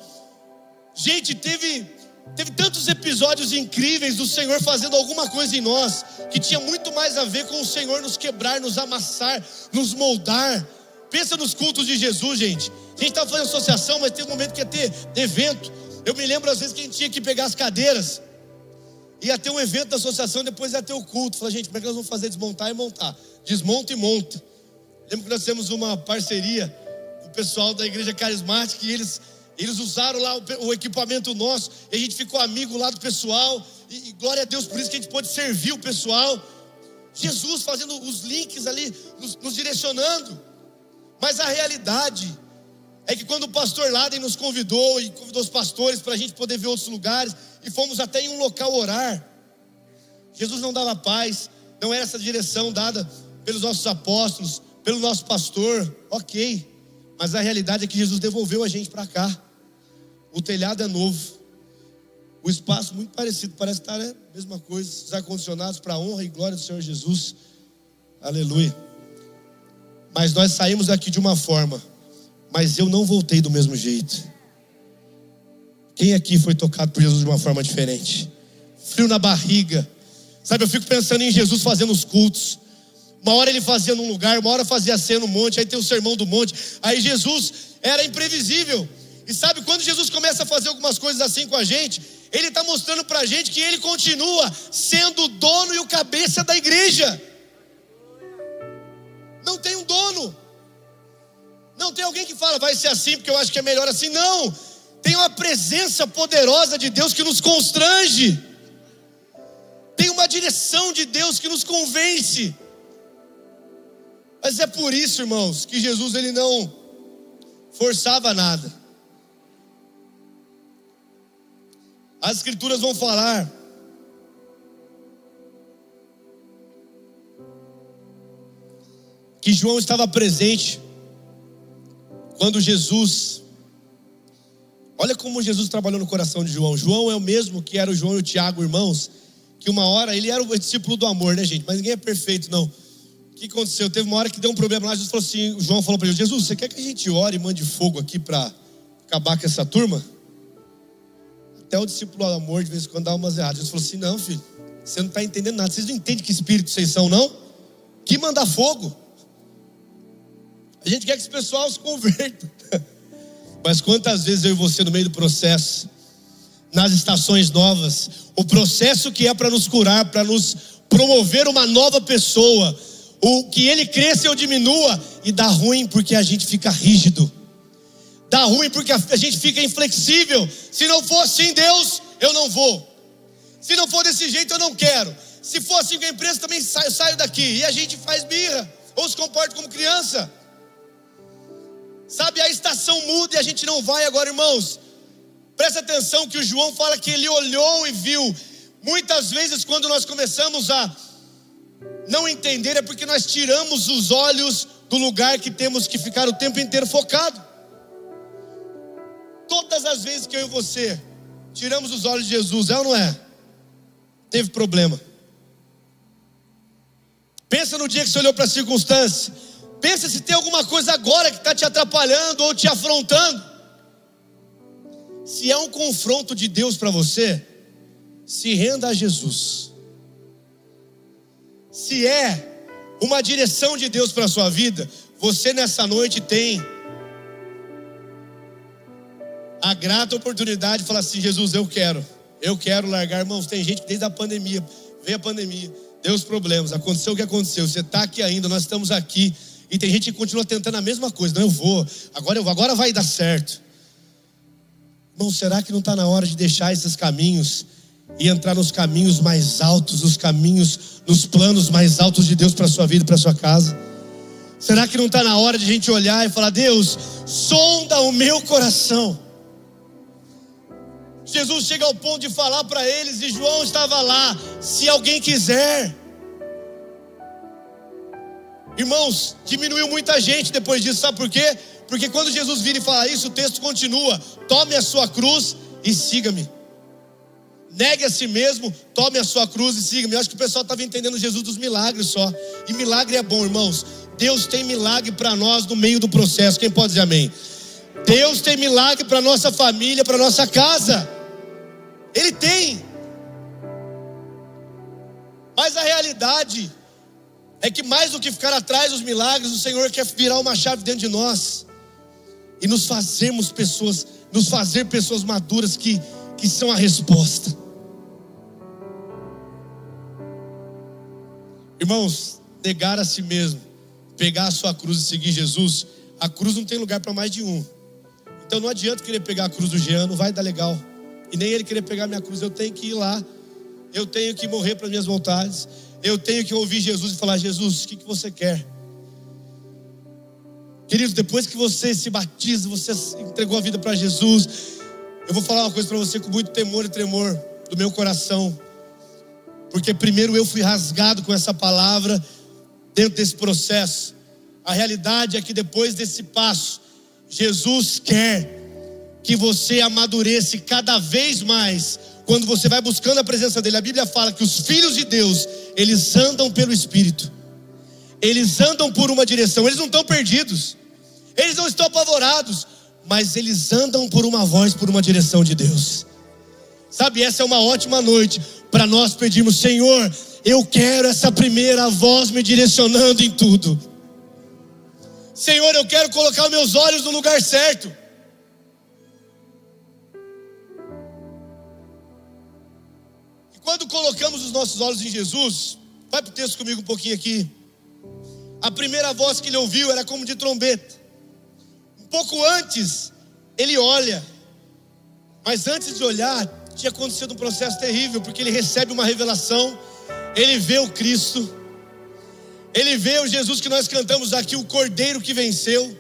Gente, teve teve tantos episódios incríveis do Senhor fazendo alguma coisa em nós que tinha muito mais a ver com o Senhor nos quebrar, nos amassar, nos moldar. Pensa nos cultos de Jesus, gente. A gente estava fazendo associação, mas tem um momento que ia ter evento. Eu me lembro às vezes que a gente tinha que pegar as cadeiras. Ia ter um evento da associação, depois ia ter o culto. Falei, gente, como é que nós vamos fazer? Desmontar e montar. Desmonta e monta. Lembro que nós temos uma parceria com o pessoal da igreja carismática e eles, eles usaram lá o, o equipamento nosso. E a gente ficou amigo lá do pessoal. E, e, glória a Deus por isso que a gente pôde servir o pessoal. Jesus fazendo os links ali, nos, nos direcionando. Mas a realidade é que quando o pastor Laden nos convidou e convidou os pastores para a gente poder ver outros lugares, e fomos até em um local orar, Jesus não dava paz, não era essa direção dada pelos nossos apóstolos, pelo nosso pastor, ok, mas a realidade é que Jesus devolveu a gente para cá. O telhado é novo, o espaço muito parecido, parece estar a mesma coisa, os ar-condicionados para a honra e glória do Senhor Jesus, aleluia. Mas nós saímos daqui de uma forma mas eu não voltei do mesmo jeito. Quem aqui foi tocado por Jesus de uma forma diferente? Frio na barriga. Sabe, eu fico pensando em Jesus fazendo os cultos. Uma hora ele fazia num lugar, uma hora fazia cena no monte, aí tem o sermão do monte. Aí Jesus era imprevisível. E sabe, quando Jesus começa a fazer algumas coisas assim com a gente, ele está mostrando para a gente que ele continua sendo o dono e o cabeça da igreja. Não tem um dono. Não tem alguém que fala, vai ser assim porque eu acho que é melhor assim. Não. Tem uma presença poderosa de Deus que nos constrange. Tem uma direção de Deus que nos convence. Mas é por isso, irmãos, que Jesus ele não forçava nada. As escrituras vão falar que João estava presente quando Jesus, olha como Jesus trabalhou no coração de João. João é o mesmo que era o João e o Tiago, irmãos, que uma hora ele era o discípulo do amor, né, gente? Mas ninguém é perfeito, não. O que aconteceu? Teve uma hora que deu um problema lá, Jesus falou assim, João falou para ele, Jesus, você quer que a gente ore e mande fogo aqui para acabar com essa turma? Até o discípulo do amor de vez em quando dá umas erradas. Jesus falou assim, não, filho, você não está entendendo nada. Vocês não entendem que espírito vocês são, não? Que mandar fogo. A gente quer que esse pessoal se converta. Mas quantas vezes eu e você no meio do processo, nas estações novas, o processo que é para nos curar, para nos promover uma nova pessoa, o que ele cresça ou diminua, e dá ruim porque a gente fica rígido, dá ruim porque a gente fica inflexível. Se não for assim, Deus, eu não vou. Se não for desse jeito, eu não quero. Se for assim com a empresa, também saio, saio daqui. E a gente faz birra, ou se comporta como criança. Sabe, a estação muda e a gente não vai agora, irmãos. Presta atenção que o João fala que ele olhou e viu. Muitas vezes, quando nós começamos a não entender, é porque nós tiramos os olhos do lugar que temos que ficar o tempo inteiro focado. Todas as vezes que eu e você tiramos os olhos de Jesus, é ou não é? Teve problema. Pensa no dia que você olhou para a circunstância Pensa se tem alguma coisa agora que está te atrapalhando ou te afrontando. Se é um confronto de Deus para você, se renda a Jesus. Se é uma direção de Deus para a sua vida, você nessa noite tem a grata oportunidade de falar assim: Jesus, eu quero, eu quero largar, irmãos. Tem gente que desde a pandemia, veio a pandemia, deu os problemas, aconteceu o que aconteceu. Você está aqui ainda, nós estamos aqui. E tem gente que continua tentando a mesma coisa. Não, eu vou, agora eu vou, agora vai dar certo. Irmão, será que não está na hora de deixar esses caminhos e entrar nos caminhos mais altos, nos caminhos, nos planos mais altos de Deus para a sua vida, para a sua casa? Será que não está na hora de a gente olhar e falar, Deus, sonda o meu coração? Jesus chega ao ponto de falar para eles, e João estava lá, se alguém quiser, Irmãos, diminuiu muita gente depois disso, sabe por quê? Porque quando Jesus vira e fala isso, o texto continua: tome a sua cruz e siga-me. Negue a si mesmo, tome a sua cruz e siga-me. Eu acho que o pessoal estava entendendo Jesus dos milagres só. E milagre é bom, irmãos. Deus tem milagre para nós no meio do processo. Quem pode dizer amém? Deus tem milagre para nossa família, para nossa casa. Ele tem. Mas a realidade é que mais do que ficar atrás dos milagres, o Senhor quer virar uma chave dentro de nós e nos fazermos pessoas, nos fazer pessoas maduras que, que são a resposta. Irmãos, negar a si mesmo, pegar a sua cruz e seguir Jesus, a cruz não tem lugar para mais de um. Então não adianta querer pegar a cruz do Jean, não vai dar legal. E nem ele querer pegar a minha cruz, eu tenho que ir lá. Eu tenho que morrer para minhas vontades eu tenho que ouvir Jesus e falar: Jesus, o que, que você quer? Querido, depois que você se batiza, você entregou a vida para Jesus, eu vou falar uma coisa para você com muito temor e tremor do meu coração, porque primeiro eu fui rasgado com essa palavra dentro desse processo. A realidade é que depois desse passo, Jesus quer que você amadureça cada vez mais quando você vai buscando a presença dele. A Bíblia fala que os filhos de Deus, eles andam pelo Espírito, eles andam por uma direção, eles não estão perdidos, eles não estão apavorados, mas eles andam por uma voz, por uma direção de Deus. Sabe, essa é uma ótima noite para nós pedirmos, Senhor, eu quero essa primeira voz me direcionando em tudo. Senhor, eu quero colocar meus olhos no lugar certo. Quando colocamos os nossos olhos em Jesus, vai para o texto comigo um pouquinho aqui. A primeira voz que ele ouviu era como de trombeta. Um pouco antes, ele olha. Mas antes de olhar, tinha acontecido um processo terrível, porque ele recebe uma revelação, ele vê o Cristo, ele vê o Jesus que nós cantamos aqui, o Cordeiro que venceu.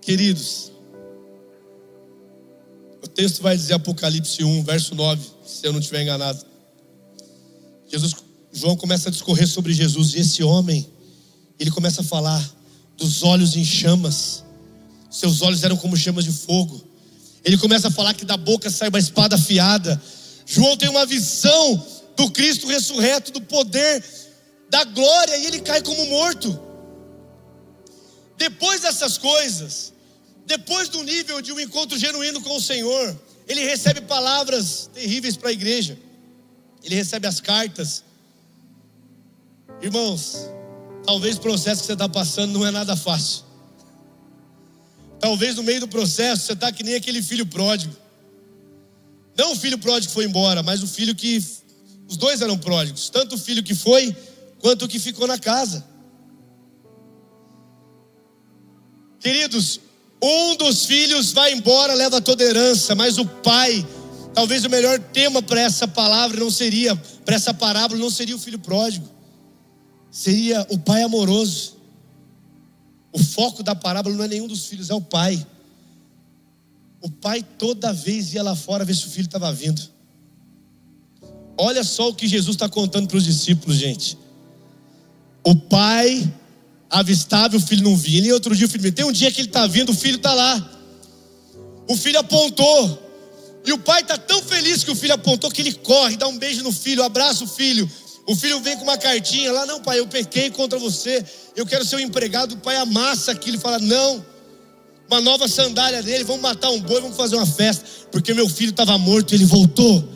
Queridos, texto vai dizer Apocalipse 1, verso 9, se eu não estiver enganado. Jesus, João começa a discorrer sobre Jesus e esse homem, ele começa a falar dos olhos em chamas. Seus olhos eram como chamas de fogo. Ele começa a falar que da boca sai uma espada afiada. João tem uma visão do Cristo ressurreto, do poder, da glória, e ele cai como morto. Depois dessas coisas, depois do nível de um encontro genuíno com o Senhor, ele recebe palavras terríveis para a igreja, ele recebe as cartas. Irmãos, talvez o processo que você está passando não é nada fácil. Talvez no meio do processo você está que nem aquele filho pródigo. Não o filho pródigo que foi embora, mas o filho que. Os dois eram pródigos, tanto o filho que foi, quanto o que ficou na casa. Queridos, um dos filhos vai embora, leva toda a herança, mas o pai, talvez o melhor tema para essa palavra não seria, para essa parábola não seria o filho pródigo, seria o pai amoroso. O foco da parábola não é nenhum dos filhos, é o pai. O pai toda vez ia lá fora ver se o filho estava vindo. Olha só o que Jesus está contando para os discípulos, gente. O pai avistava o filho não vinha. E outro dia o filho. Tem um dia que ele está vindo, o filho está lá. O filho apontou. E o pai está tão feliz que o filho apontou que ele corre, dá um beijo no filho, abraça o filho. O filho vem com uma cartinha lá, não, pai, eu pequei contra você, eu quero ser um empregado. O pai amassa aquilo e fala: não, uma nova sandália dele, vamos matar um boi, vamos fazer uma festa, porque meu filho estava morto e ele voltou.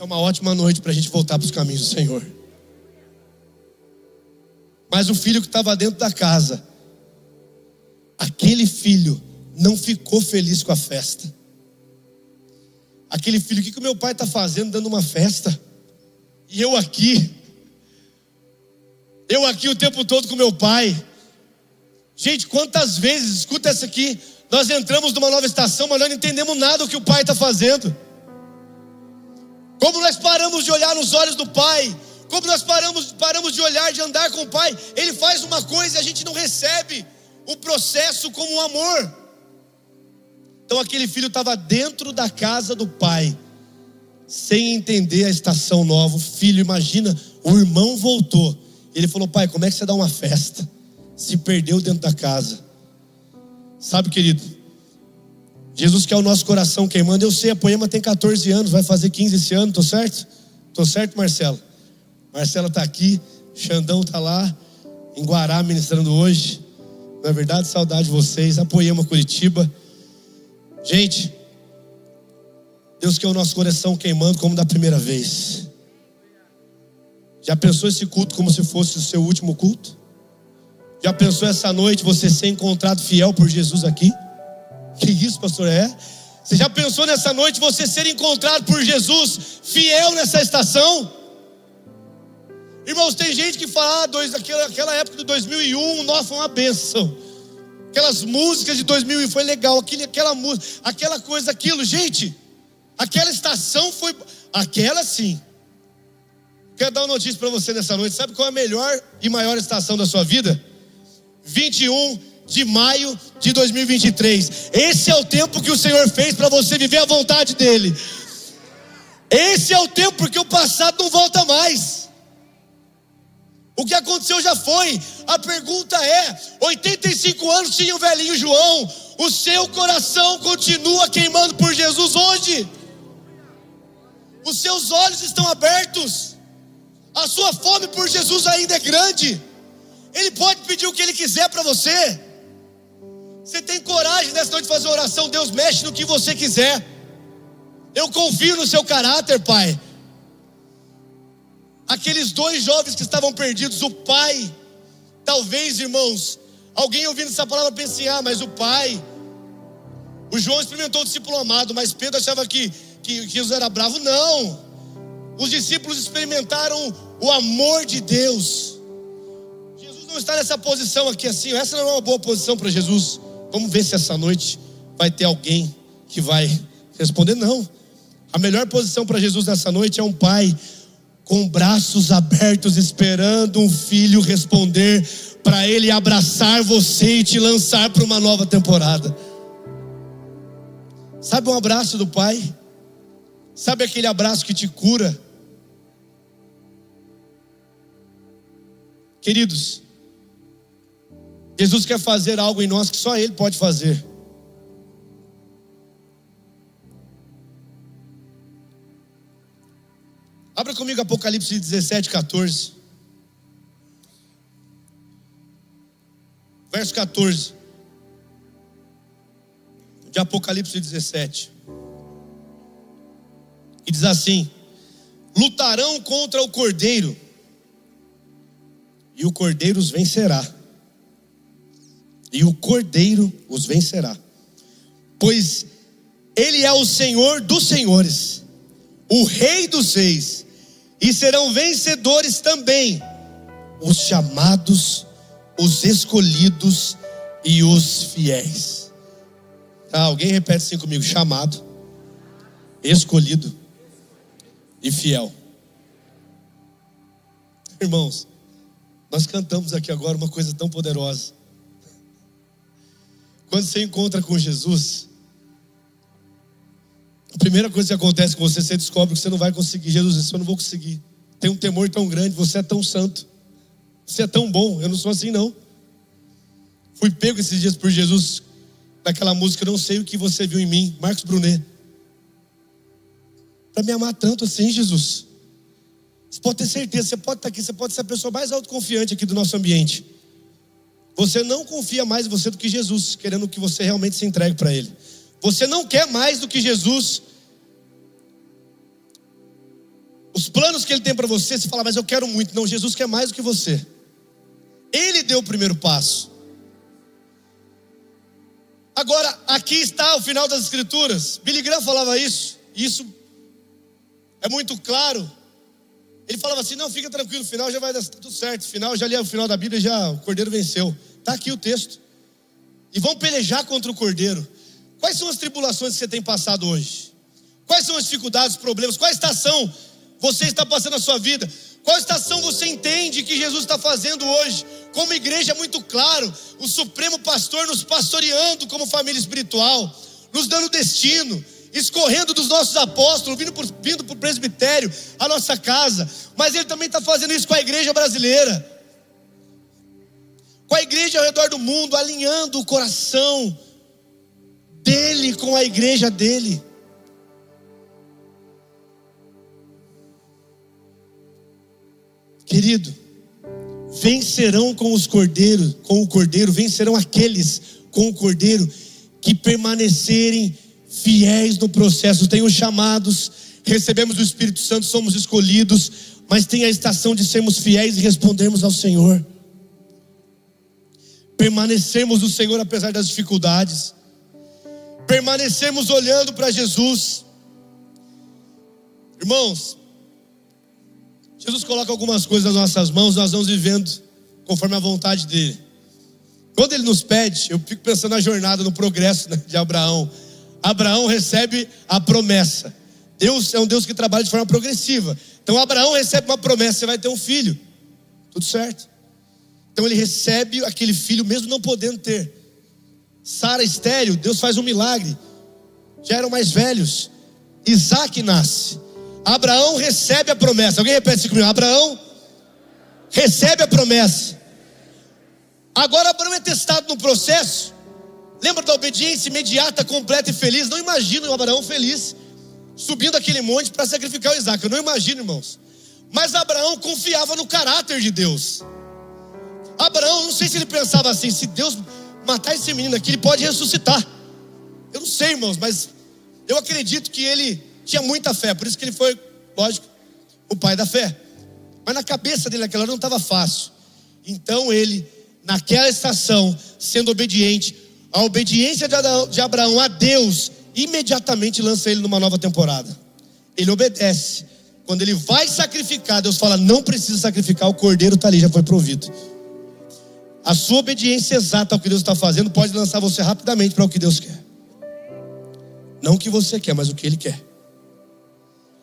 Essa é uma ótima noite para a gente voltar para os caminhos do Senhor. Mas o filho que estava dentro da casa, aquele filho não ficou feliz com a festa. Aquele filho, o que, que o meu pai está fazendo dando uma festa? E eu aqui, eu aqui o tempo todo com meu pai. Gente, quantas vezes, escuta essa aqui, nós entramos numa nova estação, mas nós não entendemos nada do que o pai está fazendo. Como nós paramos de olhar nos olhos do pai, como nós paramos, paramos de olhar, de andar com o pai, ele faz uma coisa e a gente não recebe o processo como um amor. Então aquele filho estava dentro da casa do pai, sem entender a estação nova. O filho, imagina, o irmão voltou. Ele falou: Pai, como é que você dá uma festa? Se perdeu dentro da casa. Sabe, querido, Jesus quer o nosso coração queimando. Eu sei, a Poema tem 14 anos, vai fazer 15 esse ano, tô certo? Tô certo, Marcelo? Marcela está aqui, Xandão está lá, em Guará ministrando hoje. Na é verdade, saudade de vocês. A Poema Curitiba. Gente, Deus quer o nosso coração queimando como da primeira vez. Já pensou esse culto como se fosse o seu último culto? Já pensou essa noite você ser encontrado fiel por Jesus aqui? Que isso, pastor? É? Você já pensou nessa noite você ser encontrado por Jesus fiel nessa estação? Irmãos, tem gente que fala, ah, dois, aquela, aquela época de 2001, nossa, foi uma benção. Aquelas músicas de 2000 foi legal, aquele, aquela música, aquela coisa, aquilo, gente. Aquela estação foi, aquela sim. Quero dar uma notícia para você nessa noite. Sabe qual é a melhor e maior estação da sua vida? 21 de maio de 2023. Esse é o tempo que o Senhor fez para você viver a vontade dele. Esse é o tempo porque o passado não volta mais. O que aconteceu já foi. A pergunta é: 85 anos tinha o velhinho João. O seu coração continua queimando por Jesus hoje. Os seus olhos estão abertos. A sua fome por Jesus ainda é grande. Ele pode pedir o que ele quiser para você. Você tem coragem nessa noite de fazer oração? Deus mexe no que você quiser. Eu confio no seu caráter, Pai. Aqueles dois jovens que estavam perdidos, o pai, talvez, irmãos, alguém ouvindo essa palavra pense assim: ah, mas o pai. O João experimentou o discípulo amado, mas Pedro achava que, que Jesus era bravo. Não. Os discípulos experimentaram o amor de Deus. Jesus não está nessa posição aqui assim. Essa não é uma boa posição para Jesus. Vamos ver se essa noite vai ter alguém que vai responder. Não. A melhor posição para Jesus nessa noite é um pai com braços abertos, esperando um filho responder, para ele abraçar você e te lançar para uma nova temporada. Sabe um abraço do pai? Sabe aquele abraço que te cura? Queridos, Jesus quer fazer algo em nós que só Ele pode fazer. Abra comigo Apocalipse 17, 14. Verso 14. De Apocalipse 17. E diz assim: Lutarão contra o cordeiro, e o cordeiro os vencerá e o cordeiro os vencerá. Pois ele é o Senhor dos senhores, o Rei dos reis, e serão vencedores também os chamados, os escolhidos e os fiéis. Ah, alguém repete assim comigo: chamado, escolhido e fiel. Irmãos, nós cantamos aqui agora uma coisa tão poderosa. Quando você encontra com Jesus, a primeira coisa que acontece com você, você descobre que você não vai conseguir. Jesus disse: Eu não vou conseguir. Tem um temor tão grande, você é tão santo, você é tão bom. Eu não sou assim, não. Fui pego esses dias por Jesus, naquela música, Não sei o que você viu em mim, Marcos Brunet. Para me amar tanto assim, Jesus. Você pode ter certeza, você pode estar aqui, você pode ser a pessoa mais autoconfiante aqui do nosso ambiente. Você não confia mais em você do que Jesus, querendo que você realmente se entregue para Ele. Você não quer mais do que Jesus. Os planos que Ele tem para você, você fala, mas eu quero muito. Não, Jesus quer mais do que você. Ele deu o primeiro passo. Agora, aqui está o final das Escrituras. Billy Graham falava isso. Isso é muito claro. Ele falava assim: não, fica tranquilo, o final já vai dar tudo certo. Final, já li o final da Bíblia, já o cordeiro venceu. Está aqui o texto. E vão pelejar contra o cordeiro. Quais são as tribulações que você tem passado hoje? Quais são as dificuldades, os problemas? Qual estação você está passando na sua vida? Qual estação você entende que Jesus está fazendo hoje? Como igreja, é muito claro, o Supremo Pastor nos pastoreando como família espiritual, nos dando destino, escorrendo dos nossos apóstolos, vindo para o presbitério, a nossa casa, mas Ele também está fazendo isso com a igreja brasileira, com a igreja ao redor do mundo, alinhando o coração dele com a igreja dele. Querido, vencerão com os cordeiros, com o cordeiro, vencerão aqueles com o cordeiro que permanecerem fiéis no processo. Tem os chamados, recebemos o Espírito Santo, somos escolhidos, mas tem a estação de sermos fiéis e respondermos ao Senhor. Permanecemos no Senhor apesar das dificuldades permanecermos olhando para Jesus. Irmãos, Jesus coloca algumas coisas nas nossas mãos, nós vamos vivendo conforme a vontade dele. Quando ele nos pede, eu fico pensando na jornada, no progresso né, de Abraão. Abraão recebe a promessa. Deus é um Deus que trabalha de forma progressiva. Então Abraão recebe uma promessa, você vai ter um filho. Tudo certo. Então ele recebe aquele filho mesmo não podendo ter. Sara estéreo, Deus faz um milagre. Já eram mais velhos. Isaac nasce. Abraão recebe a promessa. Alguém repete isso comigo? Abraão recebe a promessa. Agora Abraão é testado no processo. Lembra da obediência imediata, completa e feliz? Não imagino o Abraão feliz subindo aquele monte para sacrificar o Isaac. Eu não imagino, irmãos. Mas Abraão confiava no caráter de Deus. Abraão, não sei se ele pensava assim: se Deus matar esse menino aqui, ele pode ressuscitar. Eu não sei, irmãos, mas eu acredito que ele tinha muita fé, por isso que ele foi, lógico, o pai da fé. Mas na cabeça dele naquela hora não estava fácil. Então ele, naquela estação, sendo obediente, a obediência de Abraão a Deus, imediatamente lança ele numa nova temporada. Ele obedece. Quando ele vai sacrificar, Deus fala: não precisa sacrificar, o cordeiro está ali, já foi provido. A sua obediência exata ao que Deus está fazendo pode lançar você rapidamente para o que Deus quer. Não o que você quer, mas o que Ele quer.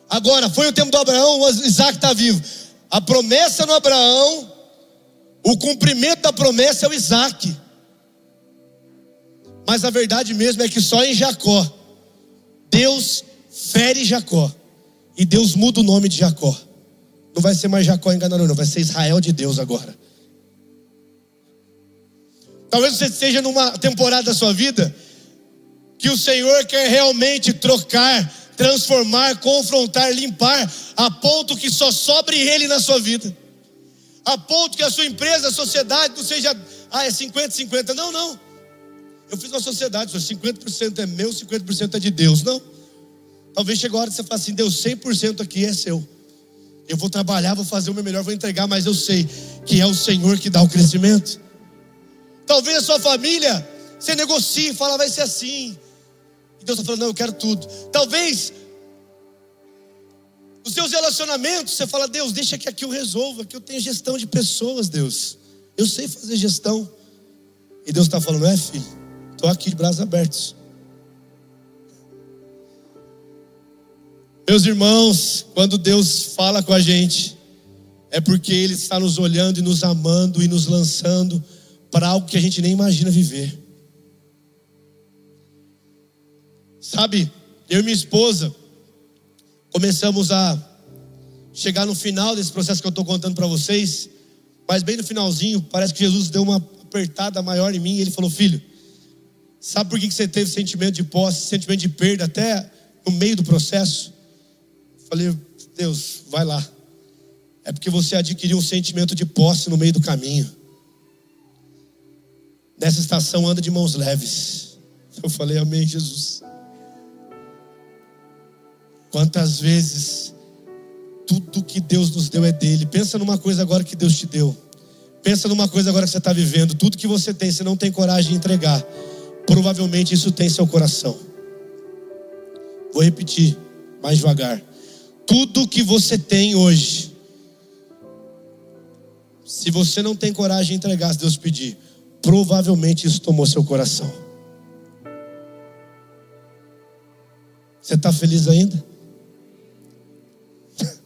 Agora, foi o tempo do Abraão, Isaac está vivo. A promessa no Abraão, o cumprimento da promessa é o Isaac. Mas a verdade mesmo é que só em Jacó, Deus fere Jacó. E Deus muda o nome de Jacó. Não vai ser mais Jacó enganador, não, vai ser Israel de Deus agora. Talvez você esteja numa temporada da sua vida que o Senhor quer realmente trocar, transformar, confrontar, limpar, a ponto que só sobre Ele na sua vida, a ponto que a sua empresa, a sociedade não seja, ah, é 50, 50. Não, não. Eu fiz uma sociedade, 50% é meu, 50% é de Deus. Não. Talvez chegue a hora de você falar assim: Deus, 100% aqui é seu. Eu vou trabalhar, vou fazer o meu melhor, vou entregar, mas eu sei que é o Senhor que dá o crescimento. Talvez a sua família, você negocie, fala, vai ser assim. E Deus está falando, não, eu quero tudo. Talvez os seus relacionamentos, você fala, Deus, deixa que aqui eu resolva, que eu tenho gestão de pessoas, Deus. Eu sei fazer gestão. E Deus está falando, é filho, estou aqui de braços abertos. Meus irmãos, quando Deus fala com a gente, é porque Ele está nos olhando e nos amando e nos lançando para algo que a gente nem imagina viver. Sabe, eu e minha esposa começamos a chegar no final desse processo que eu estou contando para vocês, mas bem no finalzinho, parece que Jesus deu uma apertada maior em mim e ele falou: Filho, sabe por que você teve sentimento de posse, sentimento de perda até no meio do processo? Falei, Deus, vai lá. É porque você adquiriu um sentimento de posse no meio do caminho. Nessa estação anda de mãos leves. Eu falei, Amém, Jesus. Quantas vezes tudo que Deus nos deu é dele. Pensa numa coisa agora que Deus te deu. Pensa numa coisa agora que você está vivendo. Tudo que você tem, você não tem coragem de entregar. Provavelmente isso tem seu coração. Vou repetir mais devagar. Tudo que você tem hoje, se você não tem coragem de entregar, se Deus pedir, provavelmente isso tomou seu coração. Você está feliz ainda?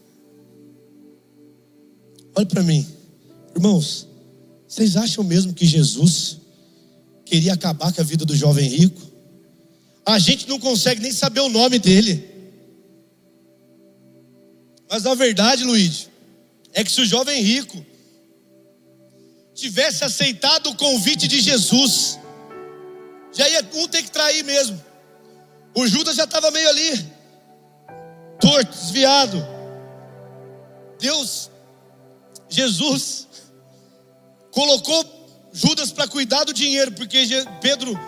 Olha para mim, irmãos, vocês acham mesmo que Jesus queria acabar com a vida do jovem rico? A gente não consegue nem saber o nome dele. Mas a verdade, Luiz, é que se o jovem rico tivesse aceitado o convite de Jesus, já ia um ter que trair mesmo. O Judas já estava meio ali, torto, desviado. Deus, Jesus, colocou Judas para cuidar do dinheiro, porque Pedro,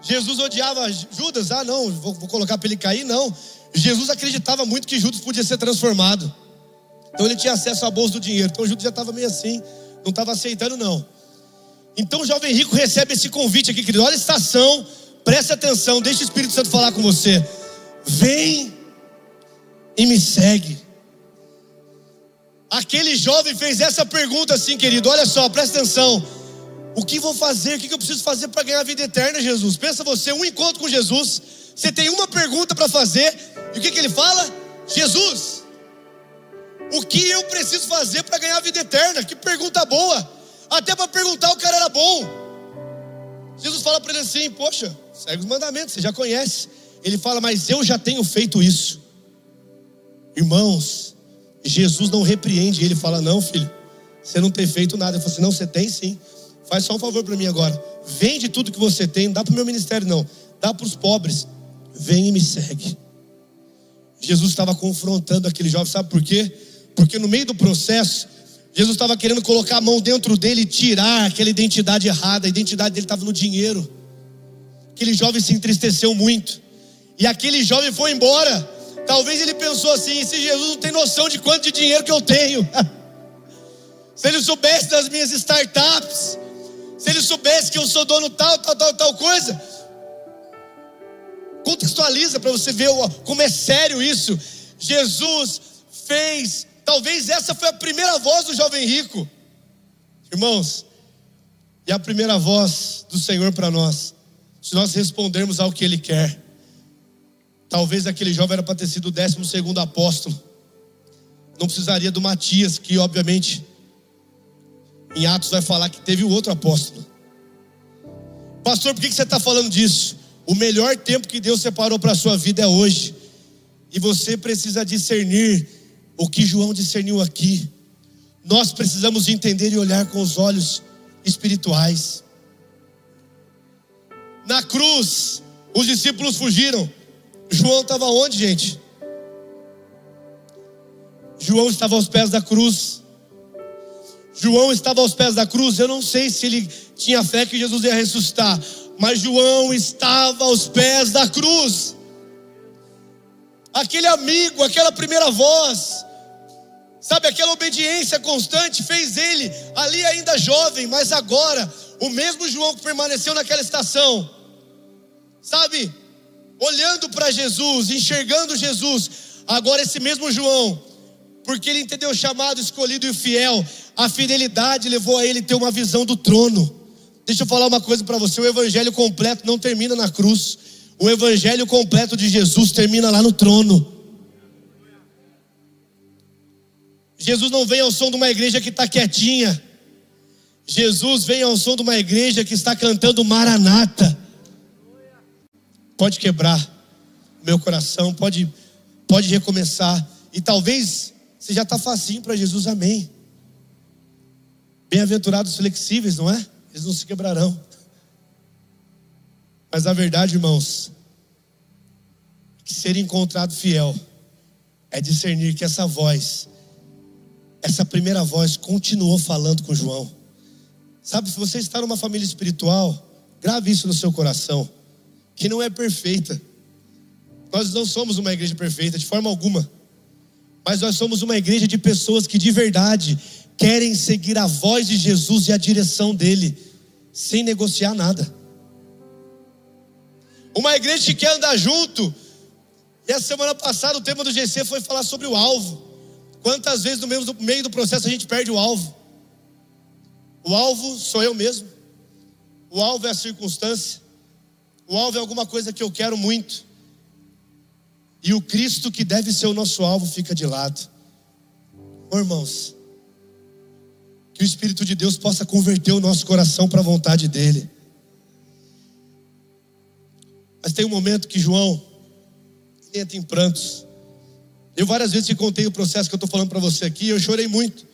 Jesus odiava Judas. Ah, não, vou, vou colocar para ele cair, não. Jesus acreditava muito que Judas podia ser transformado. Então ele tinha acesso à bolsa do dinheiro. Então Judas já estava meio assim não estava aceitando, não. Então o jovem rico recebe esse convite aqui, querido. Olha a estação, preste atenção, deixa o Espírito Santo falar com você. Vem e me segue. Aquele jovem fez essa pergunta assim, querido. Olha só, presta atenção. O que vou fazer? O que eu preciso fazer para ganhar a vida eterna, Jesus? Pensa você, um encontro com Jesus. Você tem uma pergunta para fazer. E o que, que ele fala? Jesus, o que eu preciso fazer para ganhar a vida eterna? Que pergunta boa. Até para perguntar o cara era bom. Jesus fala para ele assim: Poxa, segue os mandamentos, você já conhece. Ele fala, mas eu já tenho feito isso. Irmãos, Jesus não repreende, ele fala: Não, filho, você não tem feito nada. Ele fala assim: Não, você tem sim. Faz só um favor para mim agora. Vende tudo que você tem, não dá para o meu ministério, não. Dá para os pobres. Vem e me segue. Jesus estava confrontando aquele jovem, sabe por quê? Porque no meio do processo, Jesus estava querendo colocar a mão dentro dele e tirar aquela identidade errada. A identidade dele estava no dinheiro. Aquele jovem se entristeceu muito. E aquele jovem foi embora. Talvez ele pensou assim: se Jesus não tem noção de quanto de dinheiro que eu tenho. se ele soubesse das minhas startups. Se ele soubesse que eu sou dono tal, tal, tal, tal coisa. Contextualiza para você ver como é sério isso. Jesus fez Talvez essa foi a primeira voz do jovem rico. Irmãos, e a primeira voz do Senhor para nós, se nós respondermos ao que Ele quer. Talvez aquele jovem era para ter sido o décimo segundo apóstolo. Não precisaria do Matias, que obviamente em Atos vai falar que teve o outro apóstolo. Pastor, por que você está falando disso? O melhor tempo que Deus separou para a sua vida é hoje. E você precisa discernir o que João discerniu aqui. Nós precisamos entender e olhar com os olhos espirituais. Na cruz, os discípulos fugiram. João estava onde, gente? João estava aos pés da cruz. João estava aos pés da cruz. Eu não sei se ele tinha fé que Jesus ia ressuscitar, mas João estava aos pés da cruz. Aquele amigo, aquela primeira voz, sabe, aquela obediência constante fez ele ali ainda jovem, mas agora, o mesmo João que permaneceu naquela estação, sabe, olhando para Jesus, enxergando Jesus, agora esse mesmo João, porque ele entendeu o chamado, escolhido e fiel, a fidelidade levou a ele ter uma visão do trono. Deixa eu falar uma coisa para você: o evangelho completo não termina na cruz, o evangelho completo de Jesus termina lá no trono. Jesus não vem ao som de uma igreja que está quietinha. Jesus vem ao som de uma igreja que está cantando Maranata. Pode quebrar meu coração, pode, pode recomeçar. E talvez você já está facinho para Jesus, amém. Bem-aventurados flexíveis, não é? Eles não se quebrarão. Mas a verdade, irmãos, que ser encontrado fiel é discernir que essa voz, essa primeira voz, continuou falando com João. Sabe, se você está numa família espiritual, grave isso no seu coração, que não é perfeita. Nós não somos uma igreja perfeita, de forma alguma. Mas nós somos uma igreja de pessoas que de verdade querem seguir a voz de Jesus e a direção dele, sem negociar nada. Uma igreja que quer andar junto. E a semana passada o tema do GC foi falar sobre o alvo. Quantas vezes no meio do processo a gente perde o alvo? O alvo sou eu mesmo. O alvo é a circunstância. O alvo é alguma coisa que eu quero muito. E o Cristo que deve ser o nosso alvo fica de lado. Oh, irmãos, que o Espírito de Deus possa converter o nosso coração para a vontade dEle. Mas tem um momento que João entra em prantos. Eu várias vezes te contei o processo que eu estou falando para você aqui, eu chorei muito.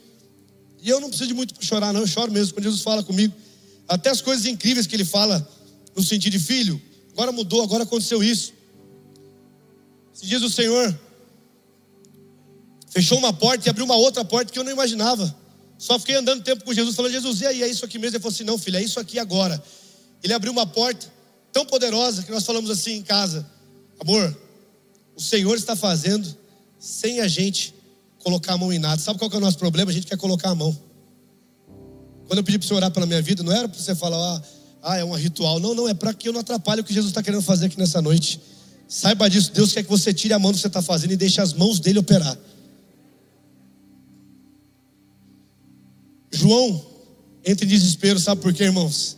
E eu não preciso de muito para chorar, não, eu choro mesmo quando Jesus fala comigo. Até as coisas incríveis que ele fala, no sentido de filho, agora mudou, agora aconteceu isso. Se diz o Senhor, fechou uma porta e abriu uma outra porta que eu não imaginava. Só fiquei andando tempo com Jesus, falando, Jesus, e aí, é isso aqui mesmo? Ele falou assim: não, filho, é isso aqui agora. Ele abriu uma porta tão poderosa que nós falamos assim em casa: amor, o Senhor está fazendo sem a gente colocar a mão em nada. Sabe qual é o nosso problema? A gente quer colocar a mão. Quando eu pedi para você orar pela minha vida, não era para você falar, ah, ah, é um ritual. Não, não, é para que eu não atrapalhe o que Jesus está querendo fazer aqui nessa noite. Saiba disso, Deus quer que você tire a mão do que você está fazendo e deixe as mãos dele operar. João entra em desespero, sabe por quê, irmãos?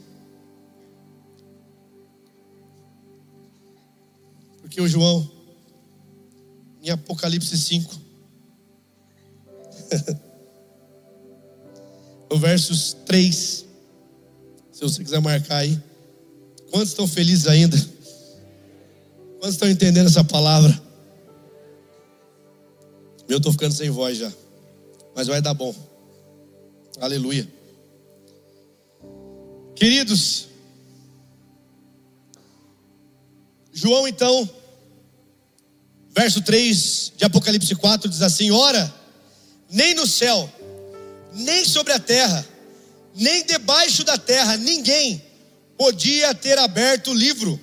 Porque o João, em Apocalipse 5, no versos 3, se você quiser marcar aí, quantos estão felizes ainda? Quantos estão entendendo essa palavra? Eu estou ficando sem voz já, mas vai dar bom. Aleluia. Queridos, João então, verso 3 de Apocalipse 4 diz assim: Ora, nem no céu, nem sobre a terra, nem debaixo da terra, ninguém podia ter aberto o livro,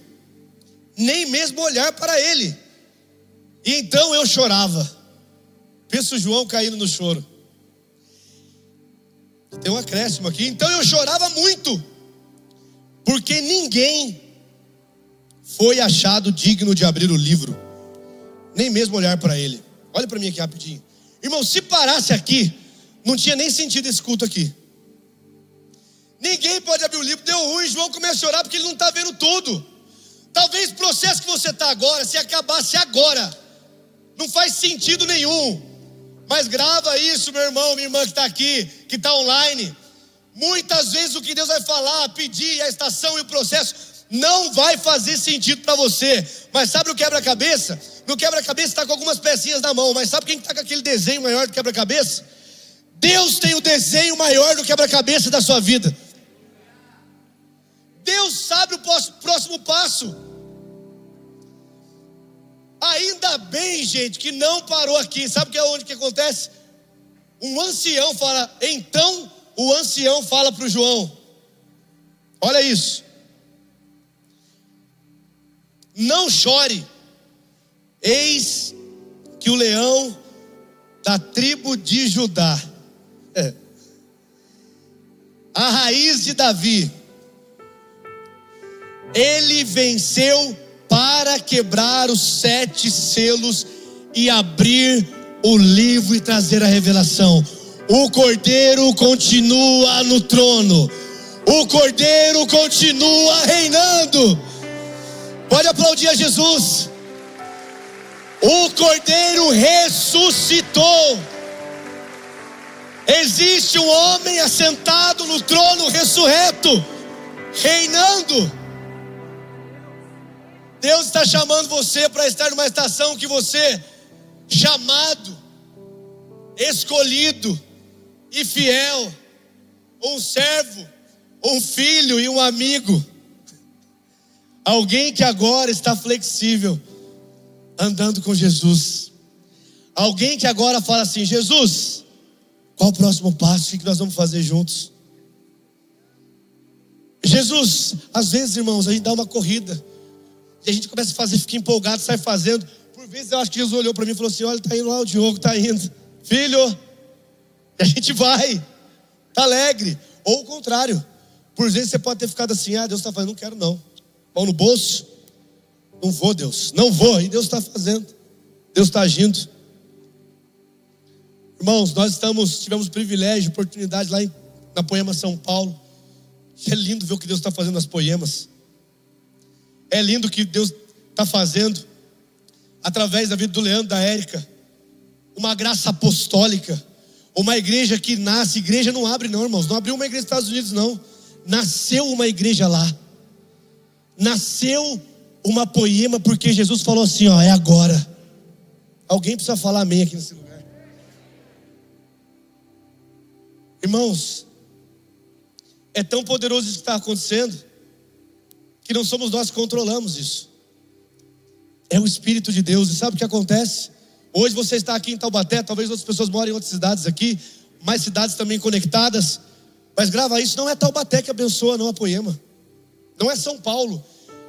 nem mesmo olhar para ele. E então eu chorava. Penso João caindo no choro. Tem um acréscimo aqui. Então eu chorava muito, porque ninguém foi achado digno de abrir o livro, nem mesmo olhar para ele. Olha para mim aqui rapidinho. Irmão, se parasse aqui, não tinha nem sentido esse culto aqui. Ninguém pode abrir o livro, deu ruim, João começa a chorar porque ele não está vendo tudo. Talvez o processo que você está agora, se acabasse agora, não faz sentido nenhum. Mas grava isso, meu irmão, minha irmã que está aqui, que está online. Muitas vezes o que Deus vai falar, pedir, a estação e o processo, não vai fazer sentido para você. Mas sabe o quebra-cabeça? No quebra-cabeça está com algumas pecinhas na mão, mas sabe quem está com aquele desenho maior do quebra-cabeça? Deus tem o desenho maior do quebra-cabeça da sua vida. Deus sabe o próximo passo. Ainda bem, gente, que não parou aqui. Sabe que é onde que acontece? Um ancião fala, então o ancião fala para o João: Olha isso. Não chore, eis que o leão da tribo de Judá, é, a raiz de Davi, ele venceu para quebrar os sete selos e abrir o livro e trazer a revelação. O cordeiro continua no trono, o cordeiro continua reinando. Pode aplaudir a Jesus. O cordeiro ressuscitou. Existe um homem assentado no trono ressurreto, reinando. Deus está chamando você para estar numa estação que você, chamado, escolhido e fiel, um servo, um filho e um amigo. Alguém que agora está flexível, andando com Jesus. Alguém que agora fala assim: Jesus, qual o próximo passo? O que nós vamos fazer juntos? Jesus, às vezes, irmãos, a gente dá uma corrida. E a gente começa a fazer, fica empolgado, sai fazendo. Por vezes eu acho que Jesus olhou para mim e falou assim: Olha, está indo lá, o Diogo está indo. Filho, e a gente vai, está alegre. Ou o contrário. Por vezes você pode ter ficado assim: Ah, Deus está fazendo, não quero não. Mão no bolso. Não vou, Deus. Não vou. E Deus está fazendo. Deus está agindo. Irmãos, nós estamos, tivemos privilégio, oportunidade lá em, na Poema São Paulo. É lindo ver o que Deus está fazendo nas poemas. É lindo o que Deus está fazendo através da vida do Leandro, da Érica. Uma graça apostólica. Uma igreja que nasce. Igreja não abre, não, irmãos. Não abriu uma igreja nos Estados Unidos, não. Nasceu uma igreja lá. Nasceu uma poema porque Jesus falou assim: ó, é agora. Alguém precisa falar amém aqui nesse lugar. Irmãos, é tão poderoso isso que está acontecendo, que não somos nós que controlamos isso. É o Espírito de Deus. E sabe o que acontece? Hoje você está aqui em Taubaté, talvez outras pessoas morem em outras cidades aqui, mais cidades também conectadas. Mas grava isso, não é Taubaté que abençoa, não a poema. Não é São Paulo.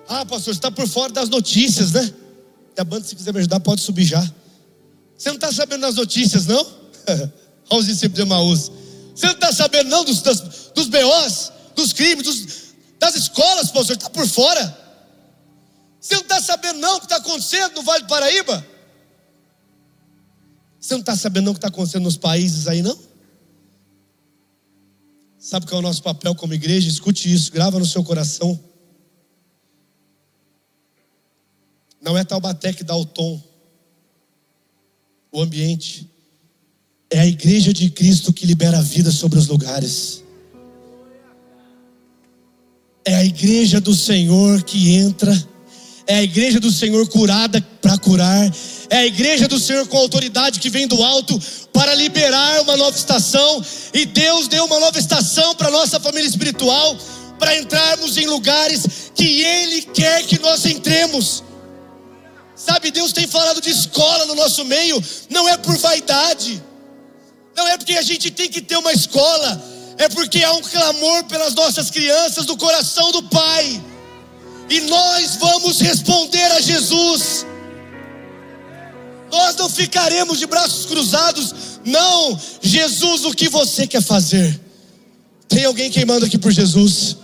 Ah, pastor, você está por fora das notícias, né? E a banda, se quiser me ajudar, pode subir já. Você não está sabendo das notícias, não? Olha os discípulos de Emaús. Você não está sabendo, não, dos, das, dos BOs, dos crimes, dos, das escolas, pastor, está por fora. Você não está sabendo, não, o que está acontecendo no Vale do Paraíba? Você não está sabendo, não, o que está acontecendo nos países aí, não? Sabe qual é o nosso papel como igreja? Escute isso, grava no seu coração. Não é Taubaté que dá o tom, o ambiente. É a igreja de Cristo que libera a vida sobre os lugares. É a igreja do Senhor que entra. É a igreja do Senhor curada para curar. É a igreja do Senhor com autoridade que vem do alto para liberar uma nova estação. E Deus deu uma nova estação para nossa família espiritual, para entrarmos em lugares que Ele quer que nós entremos. Sabe, Deus tem falado de escola no nosso meio, não é por vaidade, não é porque a gente tem que ter uma escola, é porque há um clamor pelas nossas crianças do coração do Pai, e nós vamos responder a Jesus. Nós não ficaremos de braços cruzados, não. Jesus, o que você quer fazer? Tem alguém queimando aqui por Jesus?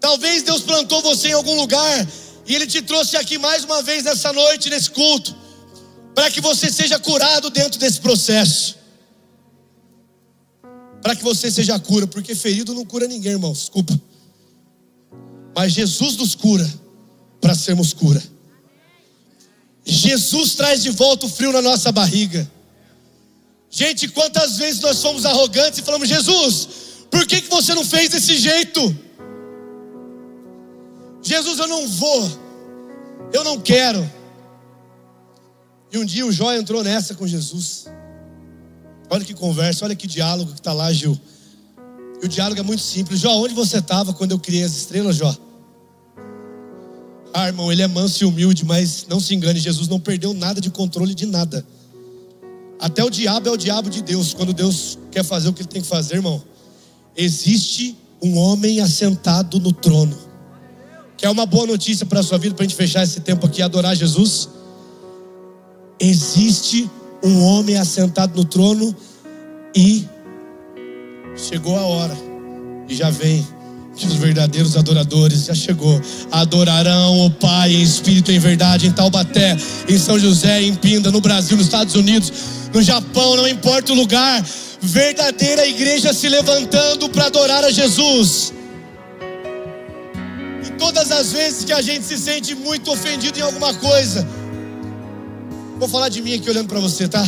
Talvez Deus plantou você em algum lugar e Ele te trouxe aqui mais uma vez nessa noite, nesse culto, para que você seja curado dentro desse processo. Para que você seja cura, porque ferido não cura ninguém, irmão, desculpa. Mas Jesus nos cura para sermos cura. Jesus traz de volta o frio na nossa barriga. Gente, quantas vezes nós fomos arrogantes e falamos: Jesus, por que, que você não fez desse jeito? Jesus, eu não vou, eu não quero. E um dia o Jó entrou nessa com Jesus. Olha que conversa, olha que diálogo que está lá, Gil. E o diálogo é muito simples. Jó, onde você estava quando eu criei as estrelas, Jó? Ah, irmão, ele é manso e humilde, mas não se engane, Jesus não perdeu nada de controle de nada. Até o diabo é o diabo de Deus. Quando Deus quer fazer o que ele tem que fazer, irmão, existe um homem assentado no trono. Quer uma boa notícia para a sua vida, para a gente fechar esse tempo aqui e adorar Jesus? Existe um homem assentado no trono e chegou a hora, e já vem que os verdadeiros adoradores já chegou. Adorarão o Pai em espírito e em verdade em Taubaté, em São José, em Pinda, no Brasil, nos Estados Unidos, no Japão, não importa o lugar. Verdadeira igreja se levantando para adorar a Jesus. E todas as vezes que a gente se sente muito ofendido em alguma coisa, vou falar de mim aqui olhando para você, tá?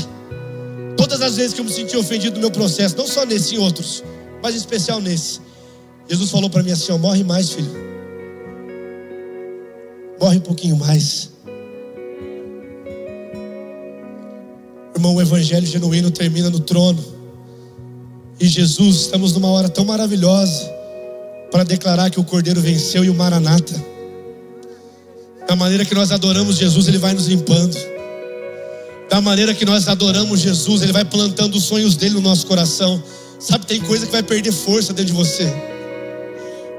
Todas as vezes que eu me senti ofendido no meu processo, não só nesse, em outros, mas em especial nesse Jesus falou para mim assim: ó, morre mais, filho. Morre um pouquinho mais. Irmão, o evangelho genuíno termina no trono. E Jesus, estamos numa hora tão maravilhosa para declarar que o Cordeiro venceu e o Maranata. Da maneira que nós adoramos Jesus, Ele vai nos limpando. Da maneira que nós adoramos Jesus, Ele vai plantando os sonhos dele no nosso coração. Sabe, tem coisa que vai perder força dentro de você.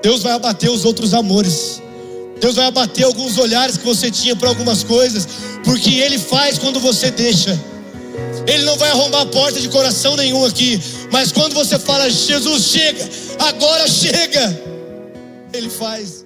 Deus vai abater os outros amores. Deus vai abater alguns olhares que você tinha para algumas coisas, porque Ele faz quando você deixa. Ele não vai arrombar a porta de coração nenhum aqui, mas quando você fala, Jesus chega, agora chega, Ele faz.